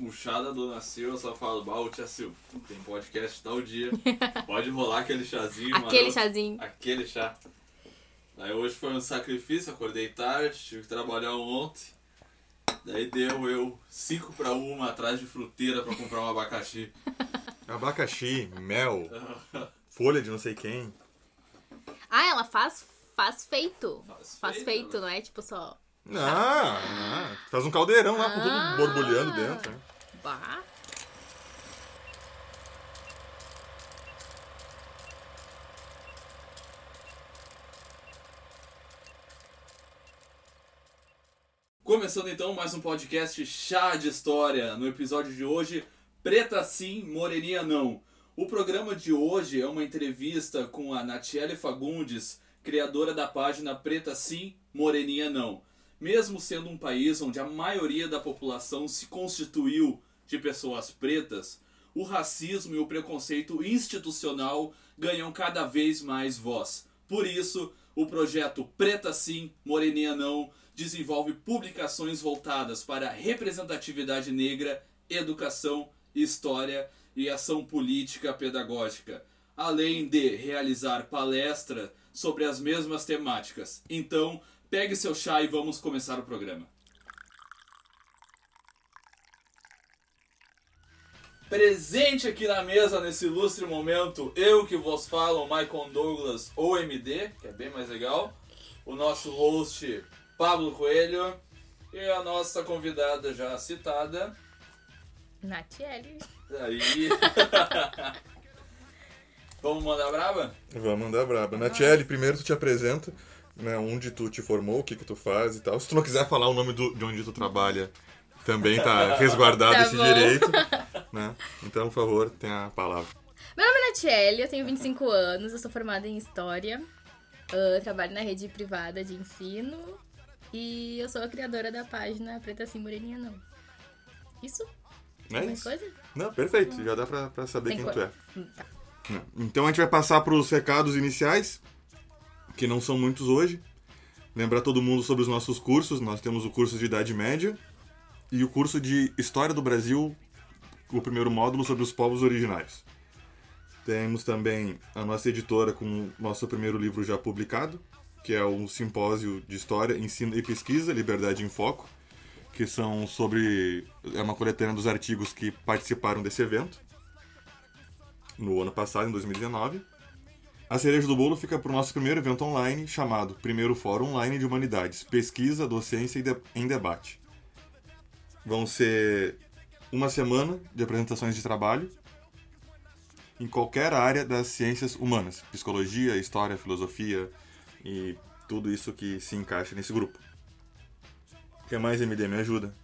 o chá da Dona Sil, eu só falo, bah, tia Sil, tem podcast tal dia, pode rolar aquele chazinho. Aquele mano. chazinho. Aquele chá. Aí hoje foi um sacrifício, acordei tarde, tive que trabalhar ontem. Daí deu eu 5 pra 1 atrás de fruteira pra comprar um abacaxi. Abacaxi, mel, folha de não sei quem. Ah, ela faz, faz feito. Faz Faz feito, feito, né? não é tipo só. Não, não. Faz um caldeirão lá com Ah. tudo borbulhando dentro. né? Bah. Começando então mais um podcast Chá de História. No episódio de hoje, Preta Sim, Moreninha Não. O programa de hoje é uma entrevista com a Natiele Fagundes, criadora da página Preta Sim, Moreninha Não. Mesmo sendo um país onde a maioria da população se constituiu de pessoas pretas, o racismo e o preconceito institucional ganham cada vez mais voz. Por isso, o projeto Preta Sim, Moreninha Não desenvolve publicações voltadas para representatividade negra, educação, história e ação política pedagógica, além de realizar palestra sobre as mesmas temáticas. Então, pegue seu chá e vamos começar o programa. Presente aqui na mesa nesse ilustre momento, eu que vos falo, Michael Douglas, ou MD, que é bem mais legal, o nosso host Pablo Coelho e a nossa convidada já citada, Natiele. aí. Vamos mandar braba? Vamos mandar braba. Natiele, primeiro tu te apresenta, né, onde tu te formou, o que que tu faz e tal. Se tu não quiser falar o nome do- de onde tu trabalha, também tá resguardado Tá esse bom. direito. Né? Então, por favor, tem a palavra. Meu nome é Natiele, eu tenho 25 anos, eu sou formada em História. ah, trabalho na rede privada de ensino. E eu sou a criadora da página Preta Sim Moreninha Não. Isso? É Mais isso? coisa? Não, perfeito. Já dá pra, pra saber Tem quem tu coisa. é. Hum, Tá. Então a gente vai passar para os recados iniciais, que não são muitos hoje. Lembrar todo mundo sobre os nossos cursos. Nós temos o curso de Idade Média e o curso de História do Brasil, o primeiro módulo sobre os povos originários. Temos também a nossa editora com o nosso primeiro livro já publicado, que é um simpósio de História, Ensino e Pesquisa, Liberdade em Foco, que são sobre. é uma coletânea dos artigos que participaram desse evento no ano passado, em 2019. A cereja do bolo fica para o nosso primeiro evento online, chamado Primeiro Fórum Online de Humanidades, Pesquisa, Docência e em Debate. Vão ser uma semana de apresentações de trabalho em qualquer área das ciências humanas, psicologia, história, filosofia e tudo isso que se encaixa nesse grupo. O que mais, MD? Me ajuda.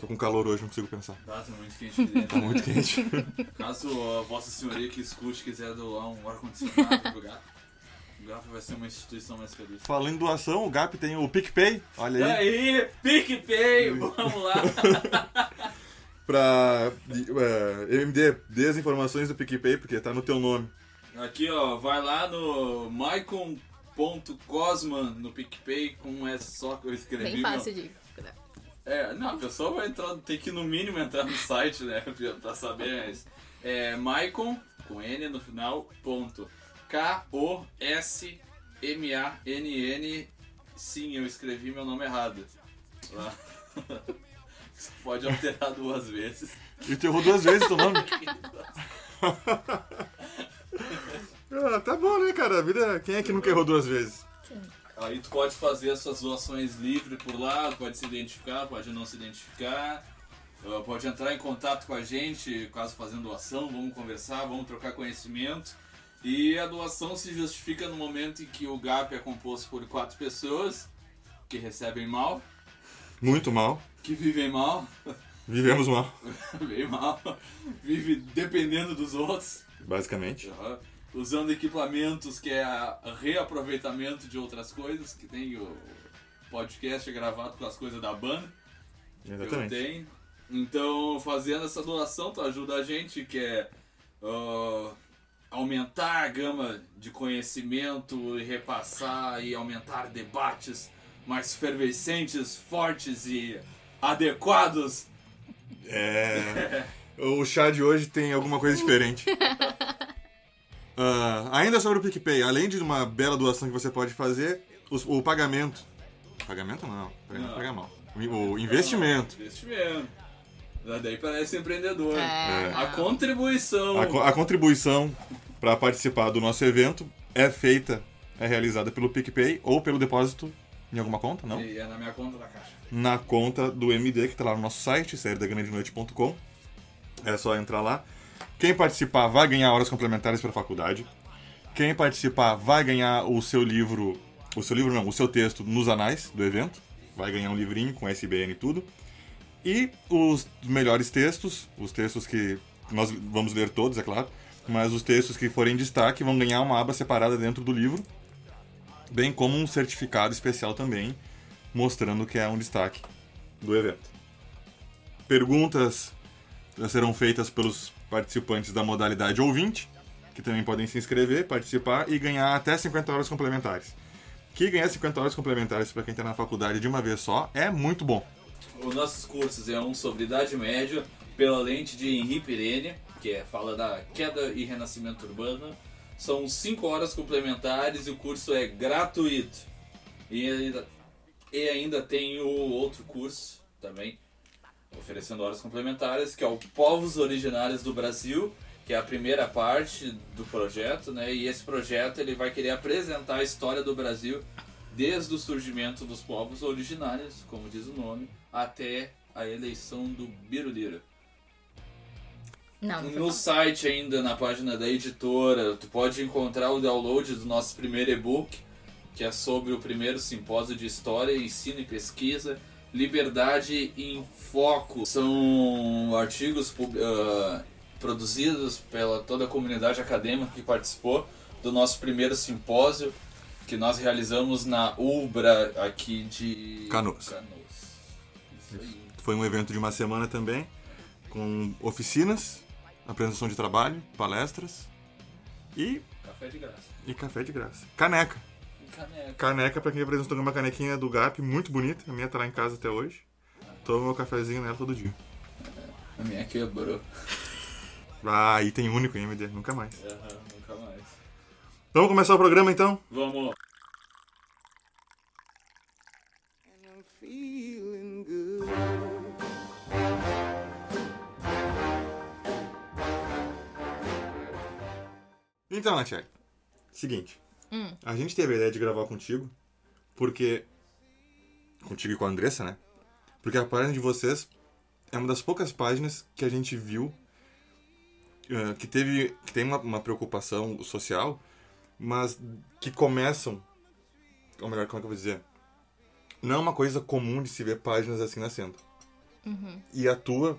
Tô com calor hoje, não consigo pensar. Tá, tá muito quente aqui dentro. Tá muito quente. Caso a Vossa Senhoria que escute quiser doar um ar-condicionado pro gato, o gato vai ser uma instituição mais feliz. Falando em doação, o GAP tem o PicPay, olha aí. Aí, PicPay, vamos lá. pra é, MD, dê as informações do PicPay, porque tá no teu nome. Aqui, ó, vai lá no maicon.cosman no PicPay com um S só que eu escrevi. Bem meu- fácil de. É, não, a pessoa vai entrar, tem que no mínimo entrar no site, né, pra saber. Mas é Maicon, com N no final, ponto. K-O-S-M-A-N-N. Sim, eu escrevi meu nome errado. Lá. Você pode alterar duas vezes. E tu errou duas vezes teu nome. ah, tá bom, né, cara? A vida. Quem é que nunca errou duas vezes? Aí tu pode fazer as suas doações livres por lá, pode se identificar, pode não se identificar, uh, pode entrar em contato com a gente, caso fazendo doação, vamos conversar, vamos trocar conhecimento. E a doação se justifica no momento em que o GAP é composto por quatro pessoas que recebem mal, Muito mal. que vivem mal, Vivemos mal, bem mal, vive dependendo dos outros. basicamente. Aham. Usando equipamentos que é reaproveitamento de outras coisas, que tem o podcast gravado com as coisas da banda. que Eu Exatamente. tenho. Então, fazendo essa doação, tu ajuda a gente, que é ah, aumentar a gama de conhecimento e repassar e aumentar debates mais fervescentes, fortes e adequados É. O chá de hoje tem alguma coisa diferente. Ah, ainda sobre o PicPay, além de uma bela doação que você pode fazer, os- o pagamento. Pagamento não, peraí, não Não. paga mal. O investimento. Investimento. Daí parece empreendedor. É. A contribuição. A, co- a contribuição para participar do nosso evento é feita, é realizada pelo PicPay ou pelo depósito em alguma conta, não? E é na minha conta da caixa. na conta do MD, que está lá no nosso site, sériedagrandeNoite.com. É só entrar lá. Quem participar vai ganhar horas complementares para a faculdade. Quem participar vai ganhar o seu livro, o seu livro não, o seu texto nos anais do evento. Vai ganhar um livrinho com SBN e tudo. E os melhores textos, os textos que nós vamos ler todos, é claro, mas os textos que forem em destaque vão ganhar uma aba separada dentro do livro, bem como um certificado especial também, mostrando que é um destaque do evento. Perguntas serão feitas pelos participantes da modalidade ouvinte, que também podem se inscrever, participar e ganhar até 50 horas complementares. Que ganhar 50 horas complementares para quem está na faculdade de uma vez só é muito bom. Os nossos cursos é um sobre Idade Média, pela lente de Henri Pirene, que é, fala da queda e renascimento urbano. São 5 horas complementares e o curso é gratuito. E ainda, e ainda tem o outro curso também, oferecendo horas complementares, que é o Povos Originários do Brasil, que é a primeira parte do projeto, né? E esse projeto ele vai querer apresentar a história do Brasil desde o surgimento dos povos originários, como diz o nome, até a eleição do Biruliro. Não, No site ainda, na página da editora, tu pode encontrar o download do nosso primeiro e-book, que é sobre o primeiro simpósio de História, Ensino e Pesquisa, Liberdade em Foco. São artigos ah, produzidos pela toda a comunidade acadêmica que participou do nosso primeiro simpósio, que nós realizamos na UBRA aqui de Canoas. Canoas. Foi um evento de uma semana também, com oficinas, apresentação de trabalho, palestras e, Café de graça. e café de graça. Caneca. Caneca. Caneca, pra quem apresentou uma canequinha do GAP, muito bonita. A minha tá lá em casa até hoje. Tomo meu cafezinho nela todo dia. A minha quebrou. Ah, item único em MD, nunca mais. Aham, nunca mais. Vamos começar o programa então? Vamos. Então, Natiele, seguinte. A gente teve a ideia de gravar contigo, porque. Contigo e com a Andressa, né? Porque a página de vocês é uma das poucas páginas que a gente viu eh, que teve. que tem uma, uma preocupação social, mas que começam. Ou melhor, como é que eu vou dizer? Não é uma coisa comum de se ver páginas assim nascendo. E a tua,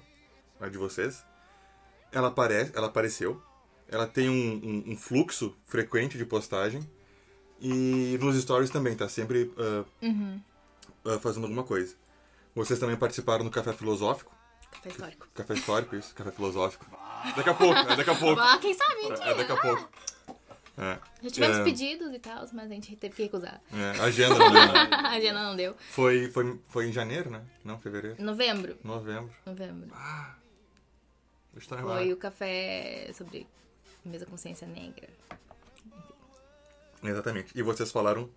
a de vocês, ela, apare ela apareceu ela tem um, um- um fluxo frequente de postagem e nos stories também, tá sempre ah, ah, fazendo alguma coisa. Vocês também participaram do Café Filosófico. Café histórico. Café Histórico, isso, Café Filosófico. Daqui a pouco, é daqui a pouco. Ah, quem sabe? um É, é daqui a pouco. É, Já tivemos É. pedidos e tal, mas a gente teve que recusar. é, agenda não deu, né? agenda não deu. foi, foi, foi em janeiro, né? Não, fevereiro. Novembro. Novembro. Novembro. Tá Foi o café sobre mesa consciência negra. Exatamente. E vocês falaram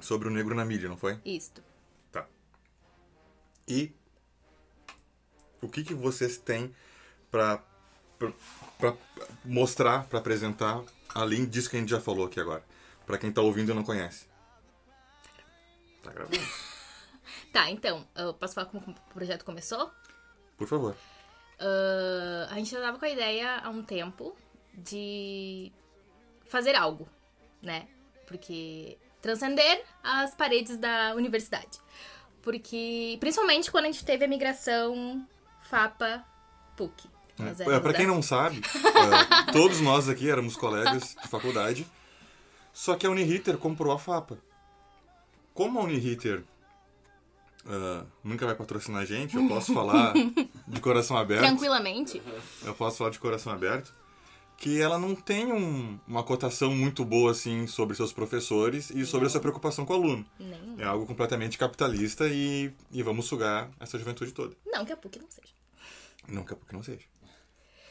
sobre o negro na mídia, não foi? Isto. Tá. E o que, que vocês têm pra, pra, pra mostrar, pra apresentar, além disso que a gente já falou aqui agora? Pra quem tá ouvindo e não conhece. Tá gravando? Tá, então, eu posso falar como o projeto começou? Por favor. Ah, a gente já tava com a ideia há um tempo de fazer algo, né? Porque transcender as paredes da universidade. Porque, principalmente quando a gente teve a migração FAPA-PUC. Nós É, éramos pra quem da- não sabe, é, todos nós aqui éramos colegas de faculdade, só que a Uniriter comprou a FAPA. Como a Uniriter ah, nunca vai patrocinar a gente, eu posso falar de coração aberto. Tranquilamente. eu posso falar de coração aberto, que ela não tem um- uma cotação muito boa assim sobre seus professores e sobre a sua preocupação com o aluno. Nem. É algo completamente capitalista e, e vamos sugar essa juventude toda. Não que a PUC não seja. Não que a PUC não seja.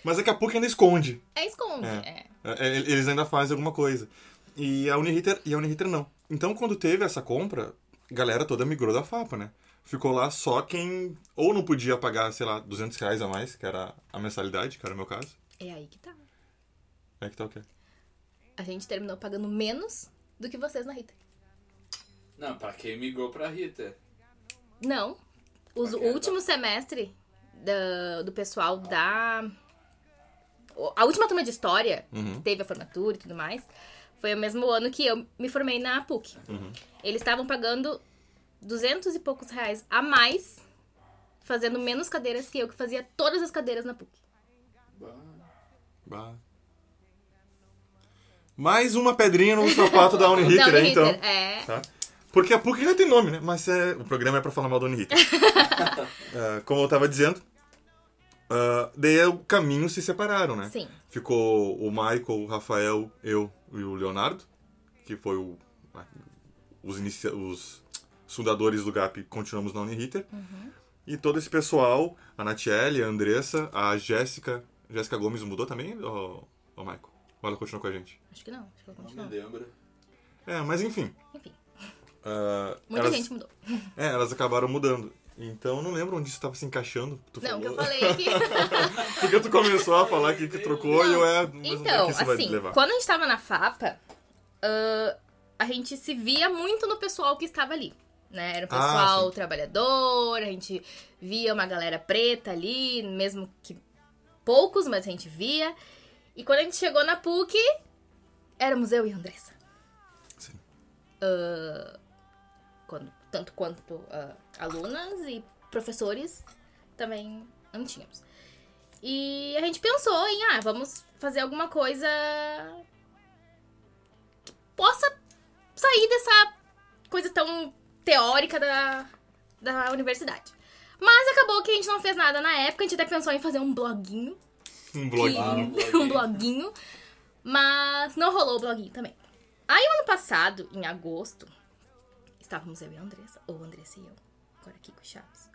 Mas é que a PUC ainda esconde. É esconde. É. É. É, Eles ainda fazem alguma coisa. E a Uniriter, e a Uniriter não. Então, quando teve essa compra, a galera toda migrou da FAPA, né? Ficou lá só quem ou não podia pagar, sei lá, 200 reais a mais, que era a mensalidade, que era o meu caso. É aí que tá. É que tá o quê? A gente terminou pagando menos do que vocês na Rita. Não, pra quem migrou pra Rita? Não. Os, o último semestre da- do pessoal da. A última turma de história, Uhum. teve a formatura e tudo mais, foi o mesmo ano que eu me formei na PUC. Uhum. Eles estavam pagando 200 e poucos reais a mais, fazendo menos cadeiras que eu, que fazia todas as cadeiras na PUC. Bah. Mais uma pedrinha no sapato da Uniriter, hein, então. É. Tá? Porque a PUC já tem nome, né? Mas é, o programa é pra falar mal da Uniriter. É, como eu tava dizendo, ah, daí o caminho se separaram, né? Sim. Ficou o Michael, o Rafael, eu e o Leonardo, que foi o, os, inicia, os fundadores do GAP, continuamos na Uniriter. E todo esse pessoal, a Natiele, a Andressa, a Jéssica. Jéssica Gomes mudou também, ô, ô Michael? Ou ela continua com a gente? Acho que não, acho que ela Não me continua. lembro. É, mas enfim. Enfim, ah, muita elas, gente mudou. É, elas acabaram mudando. Então eu não lembro onde isso estava se encaixando. Tu Não, que falou. eu falei aqui. Porque tu começou a falar que, que trocou e eu é. É Então, que vai assim, quando a gente tava na FAPA, ah, a gente se via muito no pessoal que estava ali. Né? Era um Ah, pessoal sim. trabalhador, a gente via uma galera preta ali, mesmo que poucos, mas a gente via. E quando a gente chegou na PUC, éramos eu e a Andressa. Sim. Ah, quando, tanto quanto ah, alunas e professores também não tínhamos. E a gente pensou em, ah, vamos fazer alguma coisa que possa sair dessa coisa tão teórica da, da universidade. Mas acabou que a gente não fez nada na época, a gente até pensou em fazer um bloguinho. Um que- blog. Ah, um bloguinho. bloguinho. Mas não rolou o bloguinho também. Aí, o ano passado, em agosto, estávamos eu e a Andressa, ou Andressa e eu, agora Kiko Chaves.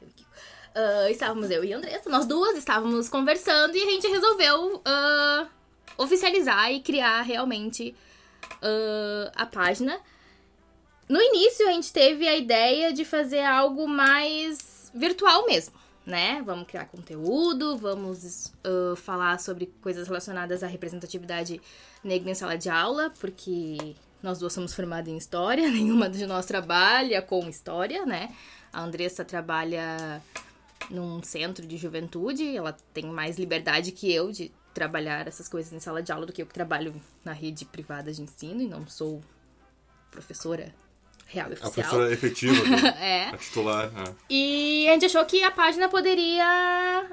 Eu e Kiko. Ah, estávamos eu e a Andressa, nós duas estávamos conversando e a gente resolveu ah, oficializar e criar realmente ah, a página. No início, a gente teve a ideia de fazer algo mais virtual mesmo, né? Vamos criar conteúdo, vamos ah, falar sobre coisas relacionadas à representatividade negra em sala de aula, porque nós duas somos formadas em história, nenhuma de nós trabalha com história, né? A Andressa trabalha num centro de juventude, ela tem mais liberdade que eu de trabalhar essas coisas em sala de aula do que eu que trabalho na rede privada de ensino e não sou professora real e A oficial. professora efetiva, do- É. a titular. é. E a gente achou que a página poderia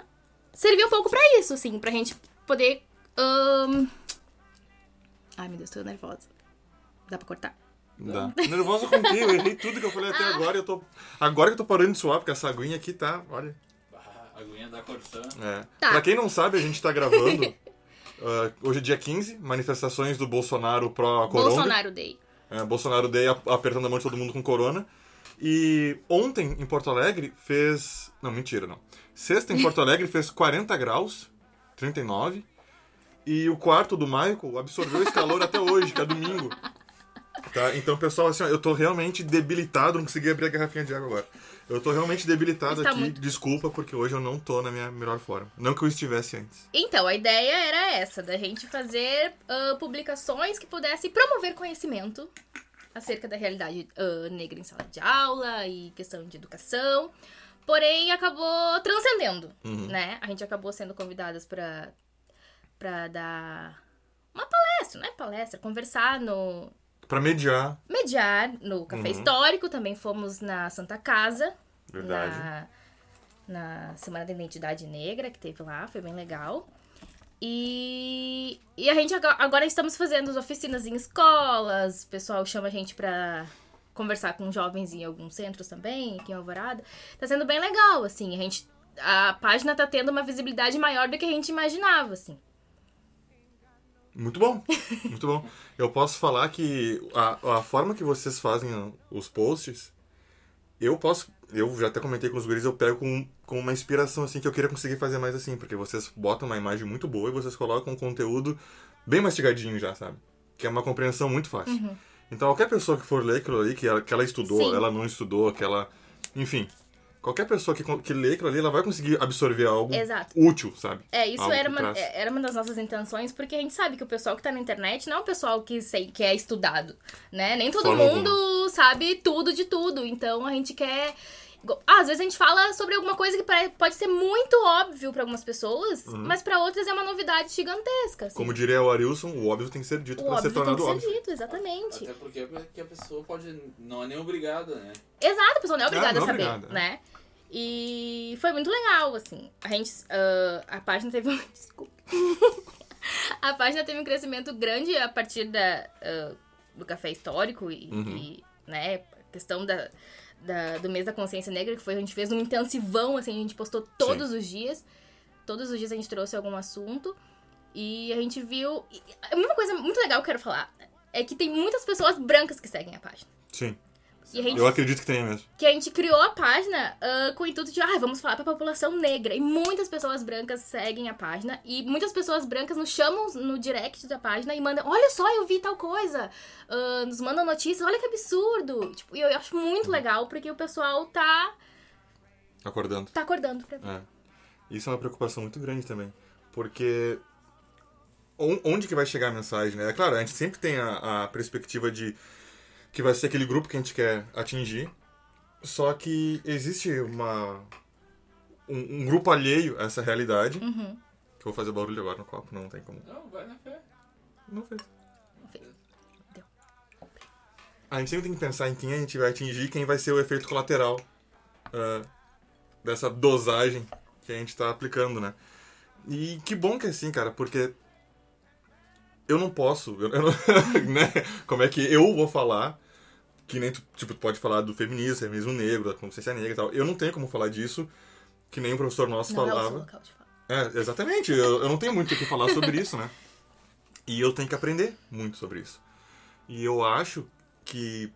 servir um pouco pra isso, assim, pra gente poder. ahn, Ai, meu Deus, tô nervosa. Dá pra cortar? Dá. Nervosa contigo, eu errei tudo que eu falei até Ah. agora. e Eu tô... Agora que eu tô parando de suar, porque essa aguinha aqui tá. Olha. Ah, a aguinha da Corsã. É. Tá. Pra quem não sabe, a gente tá gravando. ah, hoje é dia 15, manifestações do Bolsonaro pró-Coronga. Bolsonaro Day. É, Bolsonaro Day ap- apertando a mão de todo mundo com corona. E ontem, em Porto Alegre, fez. Não, mentira, não. Sexta, em Porto Alegre, fez 40 graus, 39. E o quarto do Michael absorveu esse calor até hoje, que é domingo. Tá? Então, pessoal, assim, ó, eu tô realmente debilitado, não consegui abrir a garrafinha de água agora. Eu tô realmente debilitado Está aqui, muito. desculpa, porque hoje eu não tô na minha melhor forma. Não que eu estivesse antes. Então, a ideia era essa, da gente fazer ah, publicações que pudessem promover conhecimento acerca da realidade ah, negra em sala de aula e questão de educação. Porém, acabou transcendendo, Uhum. né? A gente acabou sendo convidadas pra, pra dar uma palestra, não é palestra, conversar no... Pra mediar, Mediar no Café Uhum. Histórico, também fomos na Santa Casa, verdade. na, na Semana da Identidade Negra, que teve lá, foi bem legal. E, e a gente agora, agora estamos fazendo as oficinas em escolas, o pessoal chama a gente pra conversar com jovens em alguns centros também, aqui em Alvorada. Tá sendo bem legal, assim, a gente... A página tá tendo uma visibilidade maior do que a gente imaginava, assim. Muito bom, muito bom. Eu posso falar que a, a forma que vocês fazem os posts, eu posso. eu já até comentei com os guris, eu pego com, com uma inspiração, assim, que eu queria conseguir fazer mais assim, porque vocês botam uma imagem muito boa e vocês colocam um conteúdo bem mastigadinho já, sabe? Que é uma compreensão muito fácil. Uhum. Então, qualquer pessoa que for ler aquilo ali, que ela, que ela estudou, Sim. ela não estudou, que ela... Enfim, qualquer pessoa que, que lê aquilo ali, ela vai conseguir absorver algo Exato. útil, sabe? É, isso Algo era uma, traz. é, era uma das nossas intenções, porque a gente sabe que o pessoal que tá na internet não é um pessoal que, sei, que é estudado, né? Nem todo Forma mundo sabe tudo de tudo, então a gente quer... Ah, às vezes a gente fala sobre alguma coisa que pode ser muito óbvio pra algumas pessoas, mas pra outras é uma novidade gigantesca. assim. Uhum. Como diria o Arilson, o óbvio tem que ser dito para ser óbvio tem tornado que ser óbvio. dito, exatamente. Até porque é que a pessoa pode. Não é nem obrigada, né? Exato, a pessoa não é obrigada não a saber, obrigada, é. E foi muito legal, assim. A gente. ah, a página teve um. Desculpa. a página teve um crescimento grande a partir da, ah, do café histórico e, Uhum. e, né, questão da, da- do mês da consciência negra, que foi, a gente fez um intensivão, assim, a gente postou todos os dias. Todos os dias a gente trouxe algum assunto. E a gente viu. e- Uma coisa muito legal que eu quero falar é que tem muitas pessoas brancas que seguem a página. Sim, gente eu acredito que tenha mesmo. que a gente criou a página ah, com o intuito de, ah, vamos falar pra população negra. E muitas pessoas brancas seguem a página. E muitas pessoas brancas nos chamam no direct da página e mandam, olha só, eu vi tal coisa. Ah, nos mandam notícias, olha que absurdo. Tipo, e eu acho muito legal porque o pessoal tá, Acordando. tá acordando pra É. Isso é uma preocupação muito grande também. Porque on- onde que vai chegar a mensagem, né? É claro, a gente sempre tem a, a perspectiva de que vai ser aquele grupo que a gente quer atingir. Só que existe uma um, um grupo alheio a essa realidade. Uhum. Que eu vou fazer barulho agora no copo, não tem como. Não, vai na fé. Não fez. Deu. A gente sempre tem que pensar em quem a gente vai atingir, quem vai ser o efeito colateral ah, dessa dosagem que a gente tá aplicando, né? E que bom que é assim, cara, porque eu não posso, eu, eu não- né? Como é que eu vou falar que nem tu, tipo, tu pode falar do feminismo, feminismo negro, da consciência negra e tal. Eu não tenho como falar disso que nem um professor nosso Não é o seu falava. local de. É, exatamente. Eu, eu não tenho muito o que falar sobre isso, né? E eu tenho que aprender muito sobre isso. E eu acho que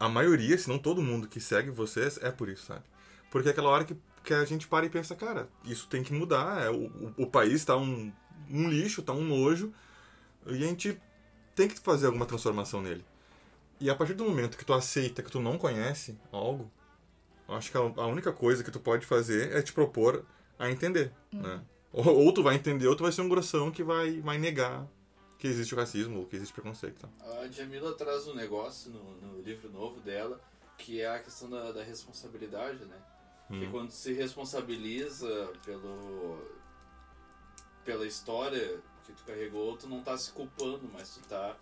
a maioria, se não todo mundo que segue vocês, é por isso, sabe? Porque é aquela hora que, que a gente para e pensa, cara, isso tem que mudar. É, o, o, o país tá um, um lixo, tá um nojo. E a gente tem que fazer alguma transformação nele. E a partir do momento que tu aceita que tu não conhece algo, eu acho que a, única coisa que tu pode fazer é te propor a entender, né? Ou, ou tu vai entender, ou tu vai ser um grossão que vai, vai negar que existe o racismo, ou que existe preconceito. tal. A Jamila traz um negócio no, no livro novo dela, que é a questão da, da responsabilidade, né? Que quando se responsabiliza pelo pela história que tu carregou, tu não tá se culpando, mas tu tá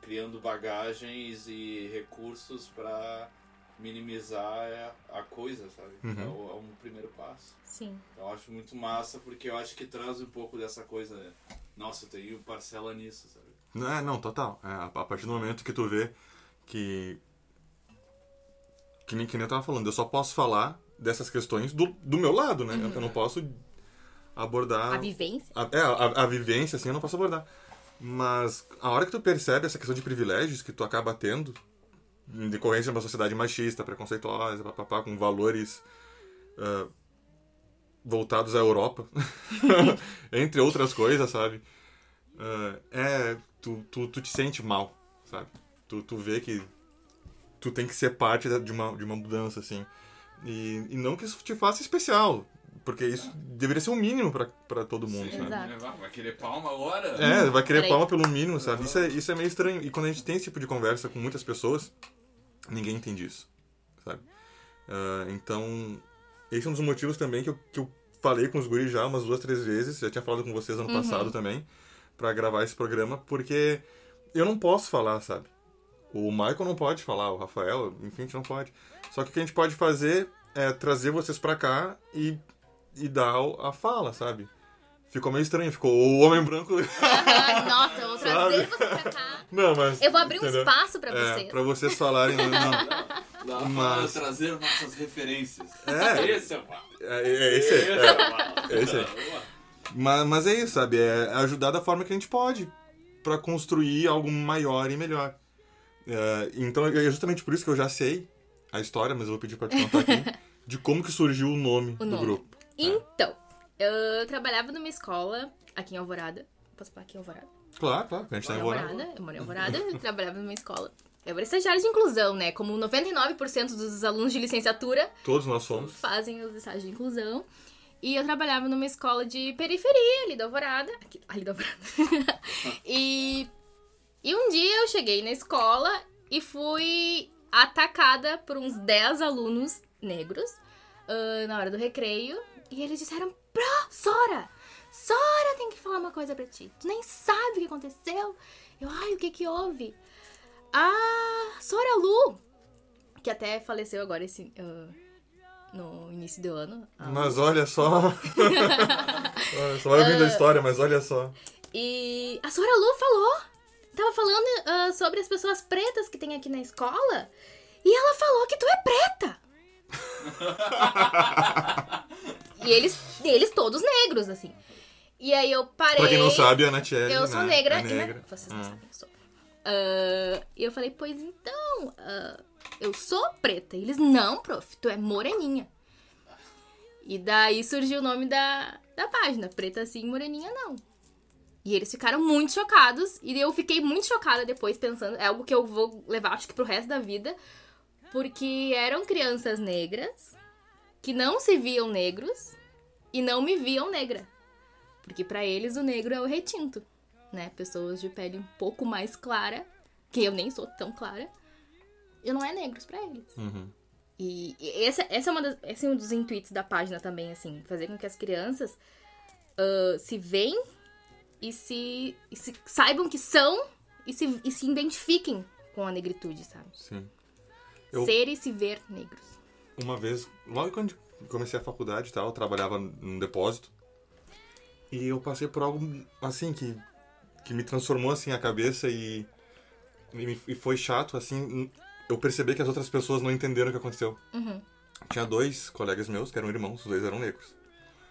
criando bagagens e recursos pra minimizar a coisa, sabe? Uhum. É, o- é um primeiro passo. Sim. Eu acho muito massa porque eu acho que traz um pouco dessa coisa. Nossa, eu tenho parcela nisso, sabe? Não, é, não, total. É, a, partir do momento que tu vê que. Que nem, que nem eu tava falando, eu só posso falar dessas questões do, do meu lado, né? Eu não posso abordar. A vivência. A, é, a, a vivência, assim, eu não posso abordar. Mas a hora que tu percebe essa questão de privilégios que tu acaba tendo, em decorrência de uma sociedade machista, preconceituosa, papapá, com valores ah, voltados à Europa, entre outras coisas, sabe? Ah, é, tu, tu, tu te sente mal, sabe? Tu, tu vê que tu tem que ser parte de uma, de uma mudança, assim. E, e não que isso te faça especial, porque isso deveria ser o mínimo pra, pra todo mundo, Sim, sabe? Exato. Vai querer palma agora? É, vai querer Peraí. palma pelo mínimo, sabe? Isso é, isso é meio estranho. E quando a gente tem esse tipo de conversa com muitas pessoas, ninguém entende isso, sabe? Ah, então, esse é um dos motivos também que eu, que eu falei com os guris já umas duas, três vezes, já tinha falado com vocês ano passado também, pra gravar esse programa, porque eu não posso falar, sabe? O Michael não pode falar, o Rafael, enfim, a gente não pode. Só que o que a gente pode fazer é trazer vocês pra cá e, e dar o- a fala, sabe? Ficou meio estranho, ficou o homem branco. Nossa, eu vou trazer Sabe? você pra cá. Não, mas. Eu vou abrir um entendeu? espaço pra É, vocês. pra vocês falarem. Não, não. Dá Mas- pra trazer nossas referências. É. Esse é o. É, é esse aí. Esse é. é o papo. É esse aí. Mas, mas é isso, sabe? É ajudar da forma que a gente pode pra construir algo maior e melhor. É, então é justamente por isso que eu já sei a história, mas eu vou pedir pra te contar aqui. de como que surgiu o nome O do nome. grupo. Então, eu trabalhava numa escola aqui em Alvorada. Posso falar aqui em Alvorada? Claro, claro, a gente tá Em embora. Alvorada, eu moro em Alvorada, eu trabalhava numa escola. Eu era estagiária de inclusão, né? Como 99% dos alunos de licenciatura Todos nós somos. fazem os estágios de inclusão. E eu trabalhava numa escola de periferia ali da Alvorada. Aqui, ali da Alvorada. e, e um dia eu cheguei na escola e fui atacada por uns 10 alunos negros ah, na hora do recreio. E eles disseram: Pro, Sora! Sora tem que falar uma coisa pra ti. Tu nem sabe o que aconteceu. Eu, ai, o que que houve? Ah, Sora Lu! Que até faleceu agora esse. ah, no início do ano. a Lu. Mas olha só. Olha, só vai Ah. ouvindo a história, mas olha só. E a Sora Lu falou. Tava falando ah, sobre as pessoas pretas que tem aqui na escola. E ela falou que tu é preta. E eles, eles todos negros, assim. E aí eu parei. Pra quem não sabe, a Natiele, Eu sou né, negra. é né, negra. Vocês não Ah. sabem, eu sou. Ah, E eu falei, pois então, ah, eu sou preta. E eles, não, prof, tu é moreninha. E daí surgiu o nome da, da página, preta sim, moreninha não. E eles ficaram muito chocados. E eu fiquei muito chocada depois, pensando. É algo que eu vou levar, acho que pro resto da vida. Porque eram crianças negras que não se viam negros e não me viam negra. Porque pra eles o negro é o retinto, né? Pessoas de pele um pouco mais clara, que eu nem sou tão clara, e não é negros pra eles. Uhum. E, e essa, essa é uma das, esse é um dos intuitos da página também, assim, fazer com que as crianças ah, se veem e se, e se saibam que são e se, e se identifiquem com a negritude, sabe? Sim. Eu- Ser e se ver negros. Uma vez, logo quando comecei a faculdade e tal, eu trabalhava num depósito. E eu passei por algo, assim, que, que me transformou, assim, a cabeça e, e, e foi chato, assim, eu percebi que as outras pessoas não entenderam o que aconteceu. Uhum. Tinha dois colegas meus que eram irmãos, os dois eram negros.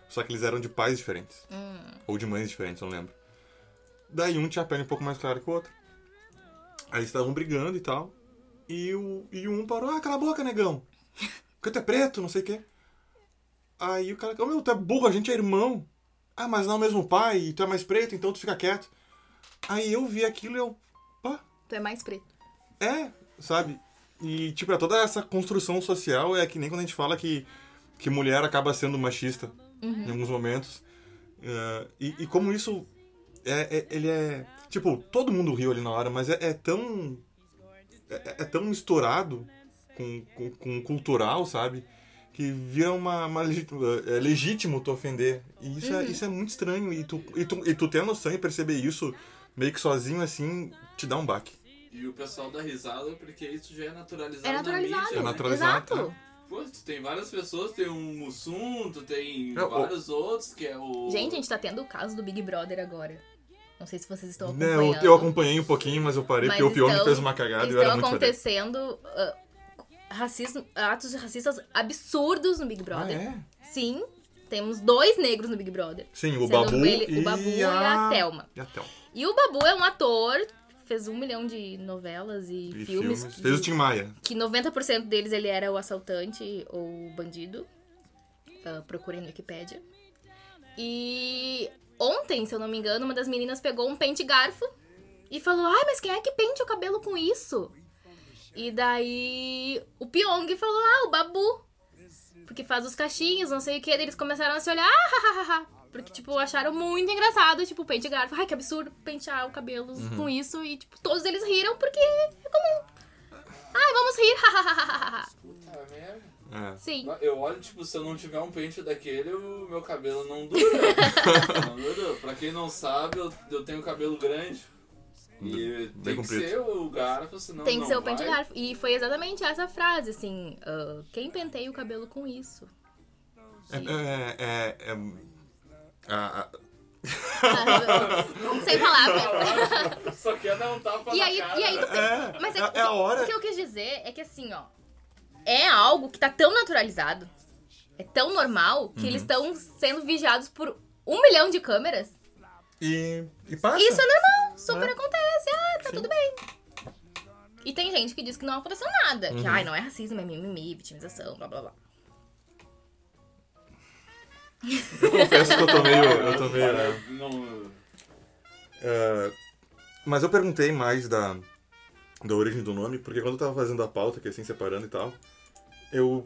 Só que eles eram de pais diferentes. Ou de mães diferentes, não lembro. Daí um tinha a pele um pouco mais clara que o outro. Aí eles estavam brigando e tal. E, o, e um parou, ah, cala a boca, negão. Porque tu é preto, não sei o quê. Aí o cara, ô meu, tu é burro, a gente é irmão. Ah, mas não é o mesmo pai, e tu é mais preto, então tu fica quieto. Aí eu vi aquilo e eu, pá, Tu é mais preto. é, sabe? E, tipo, é toda essa construção social é que nem quando a gente fala que, que mulher acaba sendo machista em alguns momentos. É, e, e como isso é, é- ele é. Tipo, todo mundo riu ali na hora, mas é, é tão. É, é tão misturado com, com, com o cultural, sabe? Que vira uma, uma é legítimo tu ofender. E isso, é, isso é muito estranho. E tu, e, tu, e tu ter a noção e perceber isso meio que sozinho assim, te dá um baque. E o pessoal dá risada porque isso já é naturalizado. É na naturalizado. mídia, É né? naturalizado, Exato. Pô, tu tem várias pessoas, tem um Mussum, tu tem É, o- vários outros, que é o. Gente, a gente tá tendo o caso do Big Brother agora. Não sei se vocês estão Não, acompanhando. eu, eu acompanhei um pouquinho, mas eu parei Mas porque o Pyong estão- fez uma cagada e eu Estão era muito acontecendo ah, racismo, atos racistas absurdos no Big Ah, Brother. é? Sim, temos dois negros no Big Brother. Sim, o Babu, ele- e, o Babu e a Thelma. E a Thelma. E o Babu é um ator, fez um milhão de novelas e, E filmes. filmes. que- Fez o Tim Maia. que 90% deles ele era o assaltante ou o bandido. Uh, procurei no Wikipedia. E ontem, se eu não me engano, uma das meninas pegou um pente garfo e falou: Ai, mas quem é que pente o cabelo com isso? E daí o Pyong falou: Ah, o Babu. Porque faz os cachinhos, não sei o que. Eles começaram a se olhar, ah. Porque, tipo, acharam muito engraçado, tipo, pente garfo. Ai, que absurdo pentear o cabelo com isso. E, tipo, todos eles riram porque é comum. Ai, vamos rir, É. Sim. Eu olho, tipo, se eu não tiver um pente daquele, o meu cabelo não dura. não dura. Pra quem não sabe, eu, eu tenho cabelo grande. E Bem tem que ser o garfo, senão Tem que não ser o vai. pente garfo. E foi exatamente essa frase, assim. ah, quem penteia o cabelo com isso? É, é, é, é- a- a- Sem palavras. Só quer dar um tapa E na aí, cara. e aí tu é, Mas é, é- que- é a hora. o que eu quis dizer é que assim, ó. É algo que tá tão naturalizado, é tão normal, Uhum. que eles estão sendo vigiados por um milhão de câmeras. E, e passa. Isso é normal, super É. acontece. Ah, tá Sim. tudo bem. E tem gente que diz que não aconteceu nada. Que, Uhum. ai, não é racismo, é mimimi, vitimização, blá blá blá. Eu confesso que eu tô meio. Eu tô meio não- É, mas eu perguntei mais da, da origem do nome, porque quando eu tava fazendo a pauta, que assim, separando e tal, eu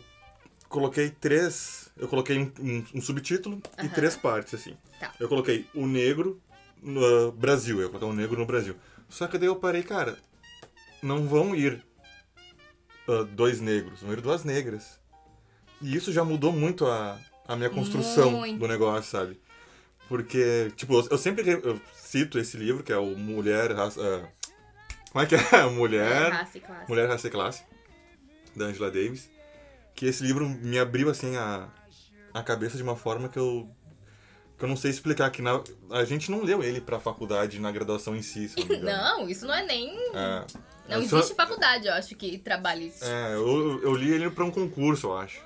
coloquei três. Eu coloquei um, um- um subtítulo e três partes, assim. Tá. Eu coloquei o negro no Brasil, eu coloquei o negro no Brasil. Só que daí eu parei, cara, não vão ir ah, dois negros, vão ir duas negras. E isso já mudou muito a, a minha construção Muito. do negócio, sabe? Porque, tipo, eu, eu sempre re- eu cito esse livro, que é o Mulher, Raça... ah, como é que é? Mulher... Raça e classe. Mulher, Raça e Classe, da Angela Davis. Que esse livro me abriu, assim, a, a cabeça de uma forma que eu... Que eu não sei explicar, que na, a gente não leu ele pra faculdade, na graduação em si, se não. Não, isso não é nem. É, Não é só- existe faculdade, eu acho, que trabalhe isso. É, eu, eu li ele pra um concurso, eu acho.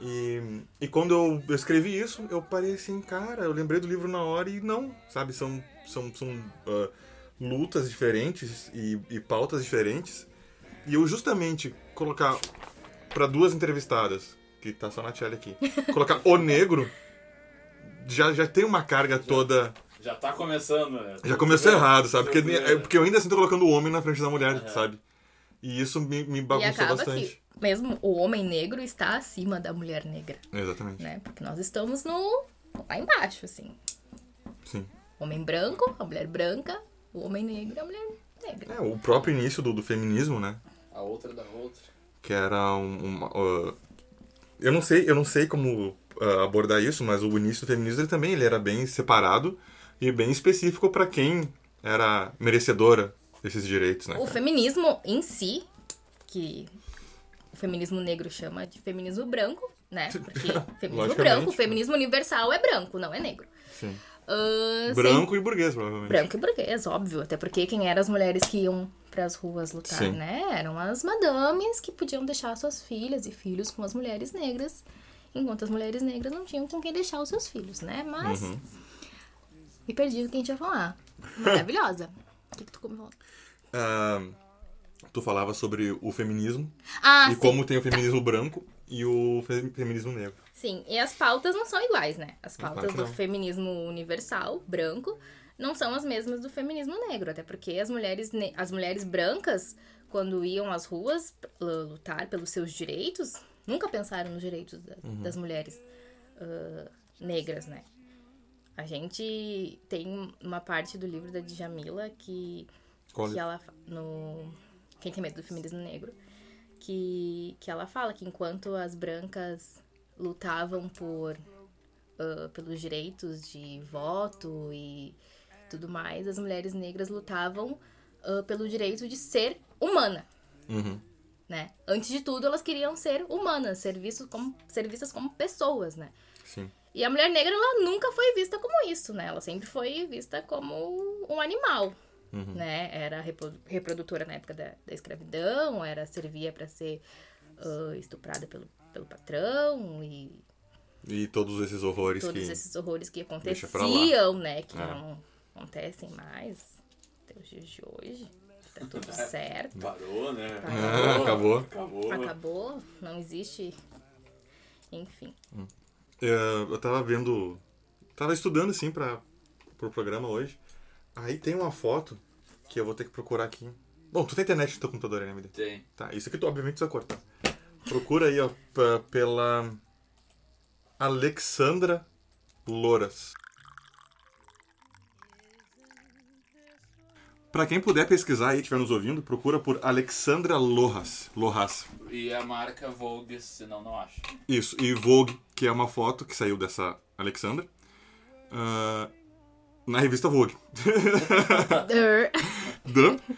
E, e quando eu, escrevi isso, eu parei assim, cara, eu lembrei do livro na hora e não, sabe? São, são, são ah, lutas diferentes e, e pautas diferentes. E eu justamente colocar pra duas entrevistadas, que tá só na Tchelle aqui, colocar o negro, já, já tem uma carga toda. Já tá começando, né? Já começou errado, sabe? Porque, é, porque eu ainda assim tô colocando o homem na frente da mulher, sabe? E isso me, me E bagunçou acaba bastante. que mesmo o homem negro está acima da mulher negra, Exatamente. né? Porque nós estamos no lá embaixo, assim. Sim. Homem branco, a mulher branca, o homem negro e a mulher negra. É, o próprio início do, do feminismo, né? A outra da outra. Que era um, uma. uh, eu não sei, eu não sei como uh, abordar isso, mas o início do feminismo ele também ele era bem separado e bem específico pra quem era merecedora desses direitos, né? O feminismo em si, que o feminismo negro chama de feminismo branco, né? Porque feminismo branco, o feminismo universal é branco, não é negro. Sim. Ah, Branco e burguês, provavelmente. Branco e burguês, óbvio. Até porque quem eram as mulheres que iam pras ruas lutar, Sim. né? Eram as madames que podiam deixar suas filhas e filhos com as mulheres negras, enquanto as mulheres negras não tinham com quem deixar os seus filhos, né? Mas. Uhum. Me perdi do que a gente ia falar. Maravilhosa. O que, que tu come falando? Ah, tu falava sobre o feminismo Ah, e sim. como tem o feminismo branco e o fe- feminismo negro. Sim, e as pautas não são iguais, né? As pautas do feminismo universal, branco, não são as mesmas do feminismo negro, até porque as mulheres, as mulheres brancas, quando iam às ruas lutar pelos seus direitos, nunca pensaram nos direitos da- Uhum. das mulheres ah, negras, né? A gente tem uma parte do livro da Djamila que Qual que ela no quem tem medo do feminismo negro que que ela fala que enquanto as brancas lutavam por ah, pelos direitos de voto e tudo mais as mulheres negras lutavam ah, pelo direito de ser humana Uhum. né antes de tudo elas queriam ser humanas ser vistas como ser vistas como pessoas né Sim. e a mulher negra, ela nunca foi vista como isso, né? Ela sempre foi vista como um animal, Uhum. né? Era reprodu- reprodutora na época da, da escravidão, era servia para ser ah, estuprada pelo, pelo patrão e E todos esses horrores todos que. esses horrores que Deixa pra lá. aconteciam, né? Que É. não acontecem mais até os dias de hoje. Tá tudo certo. Parou, né? Ah, acabou. Acabou. Acabou, não existe. Enfim. É, eu tava vendo. Tava estudando assim para pro programa hoje. Aí tem uma foto que eu vou ter que procurar aqui. Bom, tu tem internet no teu computador, né, MD? Tem. Tá, isso aqui tu obviamente precisa cortar. Procura aí, ó, pela Alexandra Louras. Pra quem puder pesquisar aí, estiver nos ouvindo, procura por Alexandra Lojas. Lojas. E a marca Vogue, senão não acho. Isso, e Vogue, que é uma foto que saiu dessa Alexandra. ah, na revista Vogue.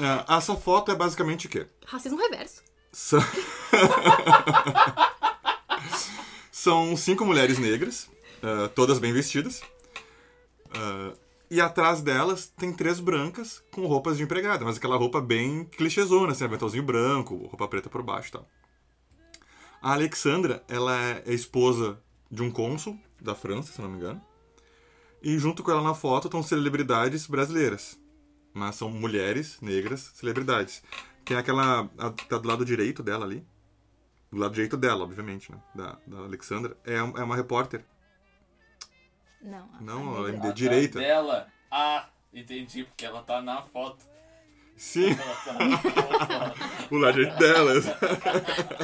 Ah, essa foto é basicamente o quê? Racismo reverso. São... Cinco mulheres negras, ah, todas bem vestidas. Ah, e atrás delas tem três brancas com roupas de empregada, mas aquela roupa bem clichêzona, assim, aventalzinho branco, roupa preta por baixo e tal. A Alexandra, ela é esposa de um cônsul da França, se não me engano. E junto com ela na foto estão celebridades brasileiras. Mas são mulheres negras celebridades. Tem aquela. A, tá do lado direito dela ali. Do lado direito dela, obviamente, né? Da, da Alexandra. É, é uma repórter Não, a Não, a MD A direita. Dela. Ah, entendi, porque ela tá na foto. Sim, Ela tá na foto. o lado delas.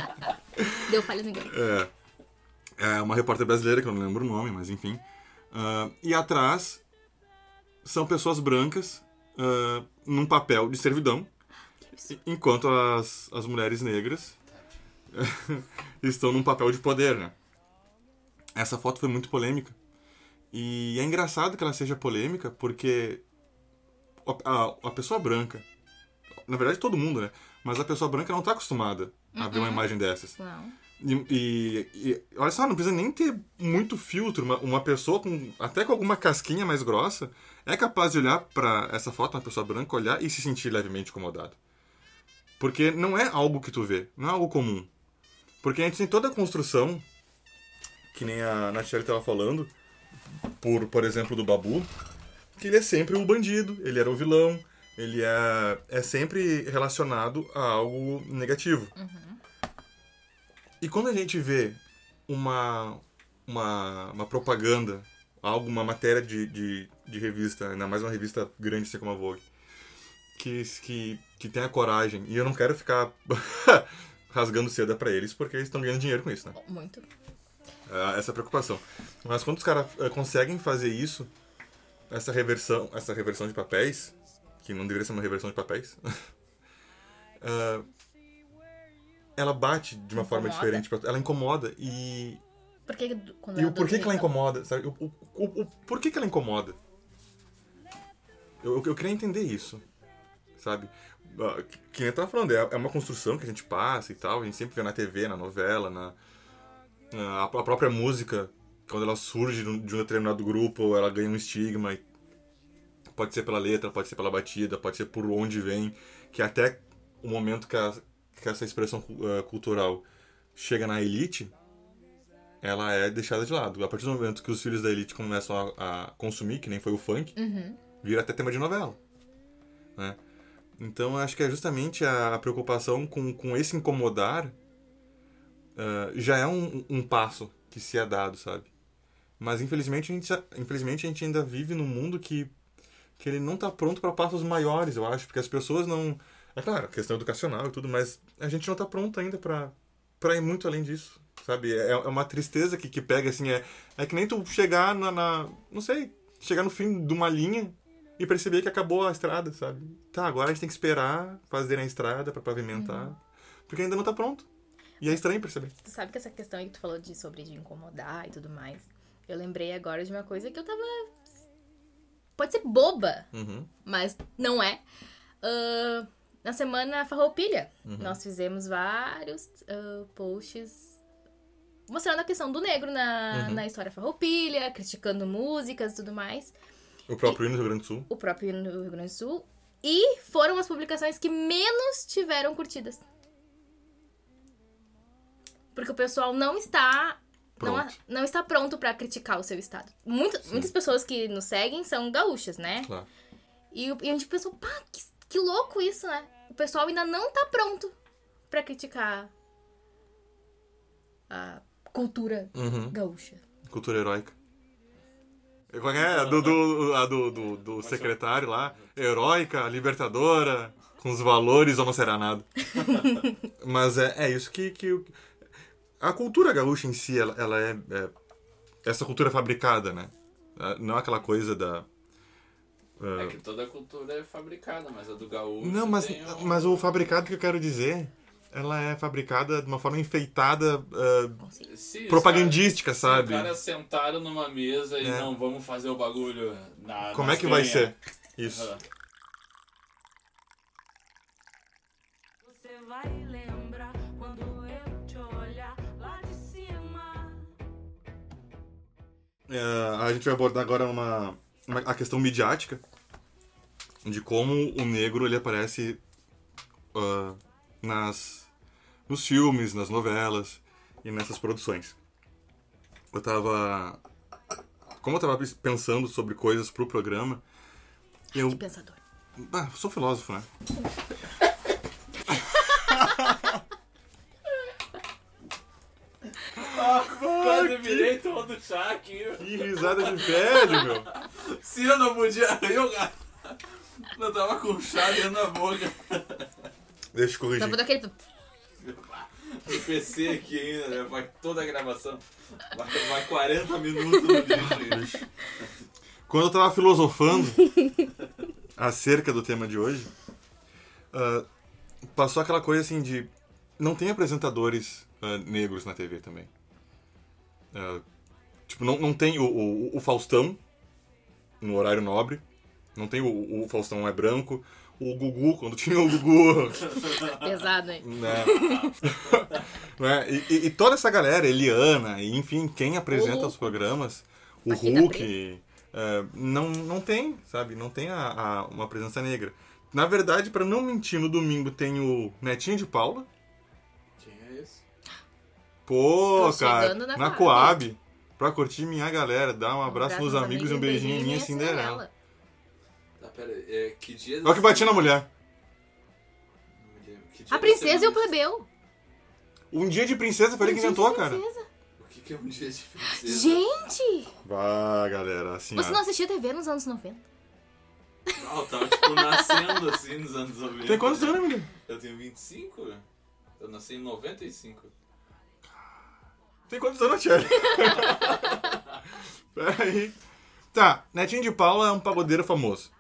Deu falha engano. É. É uma repórter brasileira, que eu não lembro o nome, mas enfim. Ah, e atrás são pessoas brancas ah, num papel de servidão, enquanto as, as mulheres negras estão num papel de poder, né? Essa foto foi muito polêmica. E é engraçado que ela seja polêmica porque a, a, pessoa branca, na verdade todo mundo, né? Mas a pessoa branca não tá acostumada a ver uma imagem dessas. Não. E, e- e- olha só, não precisa nem ter muito filtro. Uma, uma pessoa com até com alguma casquinha mais grossa é capaz de olhar pra essa foto, uma pessoa branca, olhar e se sentir levemente incomodado. Porque não é algo que tu vê, não é algo comum. Porque a gente tem toda a construção, que nem a Natiele estava falando, por, por exemplo, do Babu, que ele é sempre o bandido, ele era o vilão, ele é, é sempre relacionado a algo negativo. E quando a gente vê uma, uma, uma propaganda, algo, uma matéria de, de, de revista, ainda mais uma revista grande assim como a Vogue, que, que, que tem a coragem, e eu não quero ficar rasgando seda pra eles, porque eles estão ganhando dinheiro com isso, né? Muito. É, essa preocupação. Mas quando os caras eh, conseguem fazer isso, essa reversão, essa reversão de papéis, que não deveria ser uma reversão de papéis, ah, ela bate de uma forma Incomoda. diferente. pra- Ela incomoda e Por que quando e ela o porquê que ela incomoda, sabe? O, o, o, o porquê que ela incomoda? Eu, eu, eu queria entender isso, sabe? Que- Que nem eu tava falando, é, é uma construção que a gente passa e tal, a gente sempre vê na TV, na novela, na, na- a própria música, quando ela surge de um de determinado grupo, ela ganha um estigma, pode ser pela letra, pode ser pela batida, pode ser por onde vem, que até o momento que, a- que essa expressão ah, cultural chega na elite, ela é deixada de lado. A partir do momento que os filhos da elite começam a, a consumir, que nem foi o funk, Uhum. vira até tema de novela. Né? Então, acho que é justamente a, preocupação com, com esse incomodar ah, já é um, um passo que se é dado, sabe? Mas, infelizmente, a gente, infelizmente, a gente ainda vive num mundo que, que ele não está pronto para passos maiores, eu acho, porque as pessoas não... É claro, questão educacional e tudo, mas a gente não está pronto ainda para ir muito além disso, sabe? É, é uma tristeza que, que pega, assim, é, é que nem tu chegar na, na- Não sei, chegar no fim de uma linha e perceber que acabou a estrada, sabe? Tá, agora a gente tem que esperar fazer a estrada para pavimentar, porque ainda não tá pronto. E é estranho perceber. Tu sabe que essa questão aí que tu falou de sobre de incomodar e tudo mais. Eu lembrei agora de uma coisa que eu tava. Pode ser boba, Uhum. mas não é. Ah, na semana Farroupilha, Uhum. nós fizemos vários ah, posts mostrando a questão do negro na, Uhum. na história Farroupilha, criticando músicas e tudo mais. O próprio hino do Rio Grande do Sul. O próprio hino do Rio Grande do Sul. E foram as publicações que menos tiveram curtidas. Porque o pessoal não está não, Pronto. não está pronto pra criticar o seu estado. Muita- muitas pessoas que nos seguem são gaúchas, né? Claro. E, e a gente pensou, pá, que, que louco isso, né? O pessoal ainda não tá pronto pra criticar a cultura Uhum. gaúcha. Cultura heróica. Qual é? A do, do, a do, do, do secretário lá. Heróica, libertadora, com os valores ou não será nada. Mas é, é isso que, que. A cultura gaúcha em si, ela, ela é, é Essa cultura fabricada, né? É, Não é aquela coisa da. É que toda cultura é fabricada, mas a do gaúcho Não, mas, tem um- mas o fabricado que eu quero dizer, ela é fabricada de uma forma enfeitada, ah, Consigo. Se os propagandística, caras- sabe? Os caras sentaram numa mesa e É. não vamos fazer o bagulho na Como é que vai tenhas. ser? Isso. Aham. Você vai lembrar quando eu te olhar lá de cima. É, a gente vai abordar agora uma, uma- a questão midiática de como o negro ele aparece ah, nas nos filmes, nas novelas e nessas produções. Eu tava como eu tava pensando sobre coisas pro programa, eu Que pensador. ah, sou filósofo, né? Quase virei todo chá aqui. Que risada de velho, meu. Se eu não podia eu. Eu tava com chá dentro da boca. Deixa eu Tá corrigir. aquele. O PC aqui ainda, né? Vai toda a gravação. Vai, vai 40 minutos no vídeo. Quando eu tava filosofando acerca do tema de hoje, ah, passou aquela coisa assim de. Não tem apresentadores ah, negros na TV também. Ah, tipo, não, não tem o, o, o Faustão no horário nobre. Não tem o, o Faustão é branco. O Gugu, quando tinha o Gugu. Pesado, hein? né? Né? E, e- e toda essa galera, Eliana, e enfim, quem apresenta O os programas, o Paquita Hulk, é, não, não tem, sabe? Não tem a, a- uma presença negra. Na verdade, pra não mentir, no domingo tem o Netinho de Paula. Quem é esse? Pô, Tô cara, na na Coab. Coab. Pra curtir minha galera, dar um abraço nos amigos e um beijinho em minha Cinderela. Tá, pera aí. É, que dia Olha que bati na mulher. A princesa e o plebeu. Um dia de princesa foi ele que inventou, cara. Princesa. O que, que é um dia de princesa? Gente! Vá, galera, assim, Você ó. não assistia TV nos anos 90? Ah, eu tava tipo nascendo assim nos anos 90. Tem quantos anos, menino? Eu tenho 25? Eu nasci em 95. Tem quantos anos, Thierry? Peraí. Tá, Netinho de Paula é um pagodeiro famoso.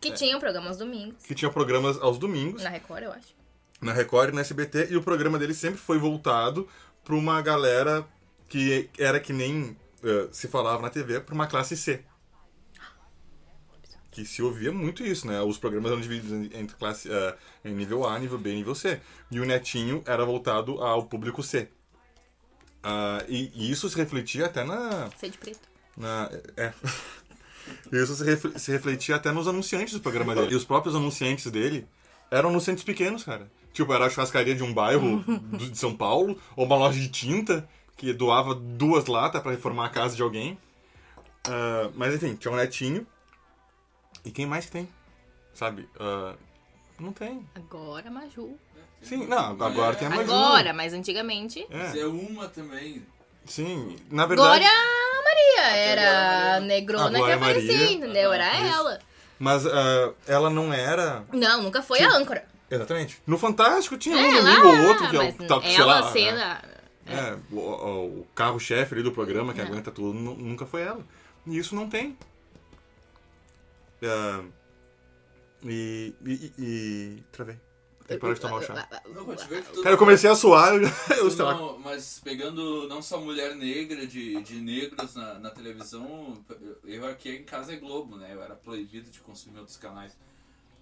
Que tinham programa aos domingos. Que tinha programas aos domingos, Na Record, eu acho. na Record e na SBT, e o programa dele sempre foi voltado pra uma galera que era que nem eh, se falava na TV, pra uma classe C. Que se ouvia muito isso, né? Os programas eram divididos entre classe, eh, em nível A, nível B e nível C. E o Netinho era voltado ao público C. Ah, e, e isso se refletia até na, Ser de preto. Na, é. Isso se, ref- se refletia até nos anunciantes do programa dele. E os próprios anunciantes dele eram anunciantes pequenos, cara. Tipo, era a churrascaria de um bairro do- de São Paulo, ou uma loja de tinta que doava duas latas pra reformar a casa de alguém. Ah, mas enfim, tinha um netinho. E quem mais que tem? Sabe? Ah, não tem. Agora, Maju. Sim, não, agora tem a Maju. Agora, mas antigamente. Mas É, é uma também. sim. Na verdade. Glória Maria era a negrona A que aparecia, Maria. entendeu? Era Isso. ela. Mas ah, ela não era. Não, nunca foi a âncora. Exatamente. No Fantástico tinha um É, lá, ou outro, que é o tal, sei ela lá. ser né? a- É, o, o- carro-chefe ali do programa que Não. aguenta tudo nu- nunca foi ela. E isso não tem. É, e, e, e, e- Travei. Tem que parar de tomar o chá. Não, Cara, eu comecei a suar, eu, eu Tu sei lá. não, mas pegando não só mulher negra, de, de negros na, na televisão, eu aqui em casa é Globo, né? Eu era proibido de consumir outros canais.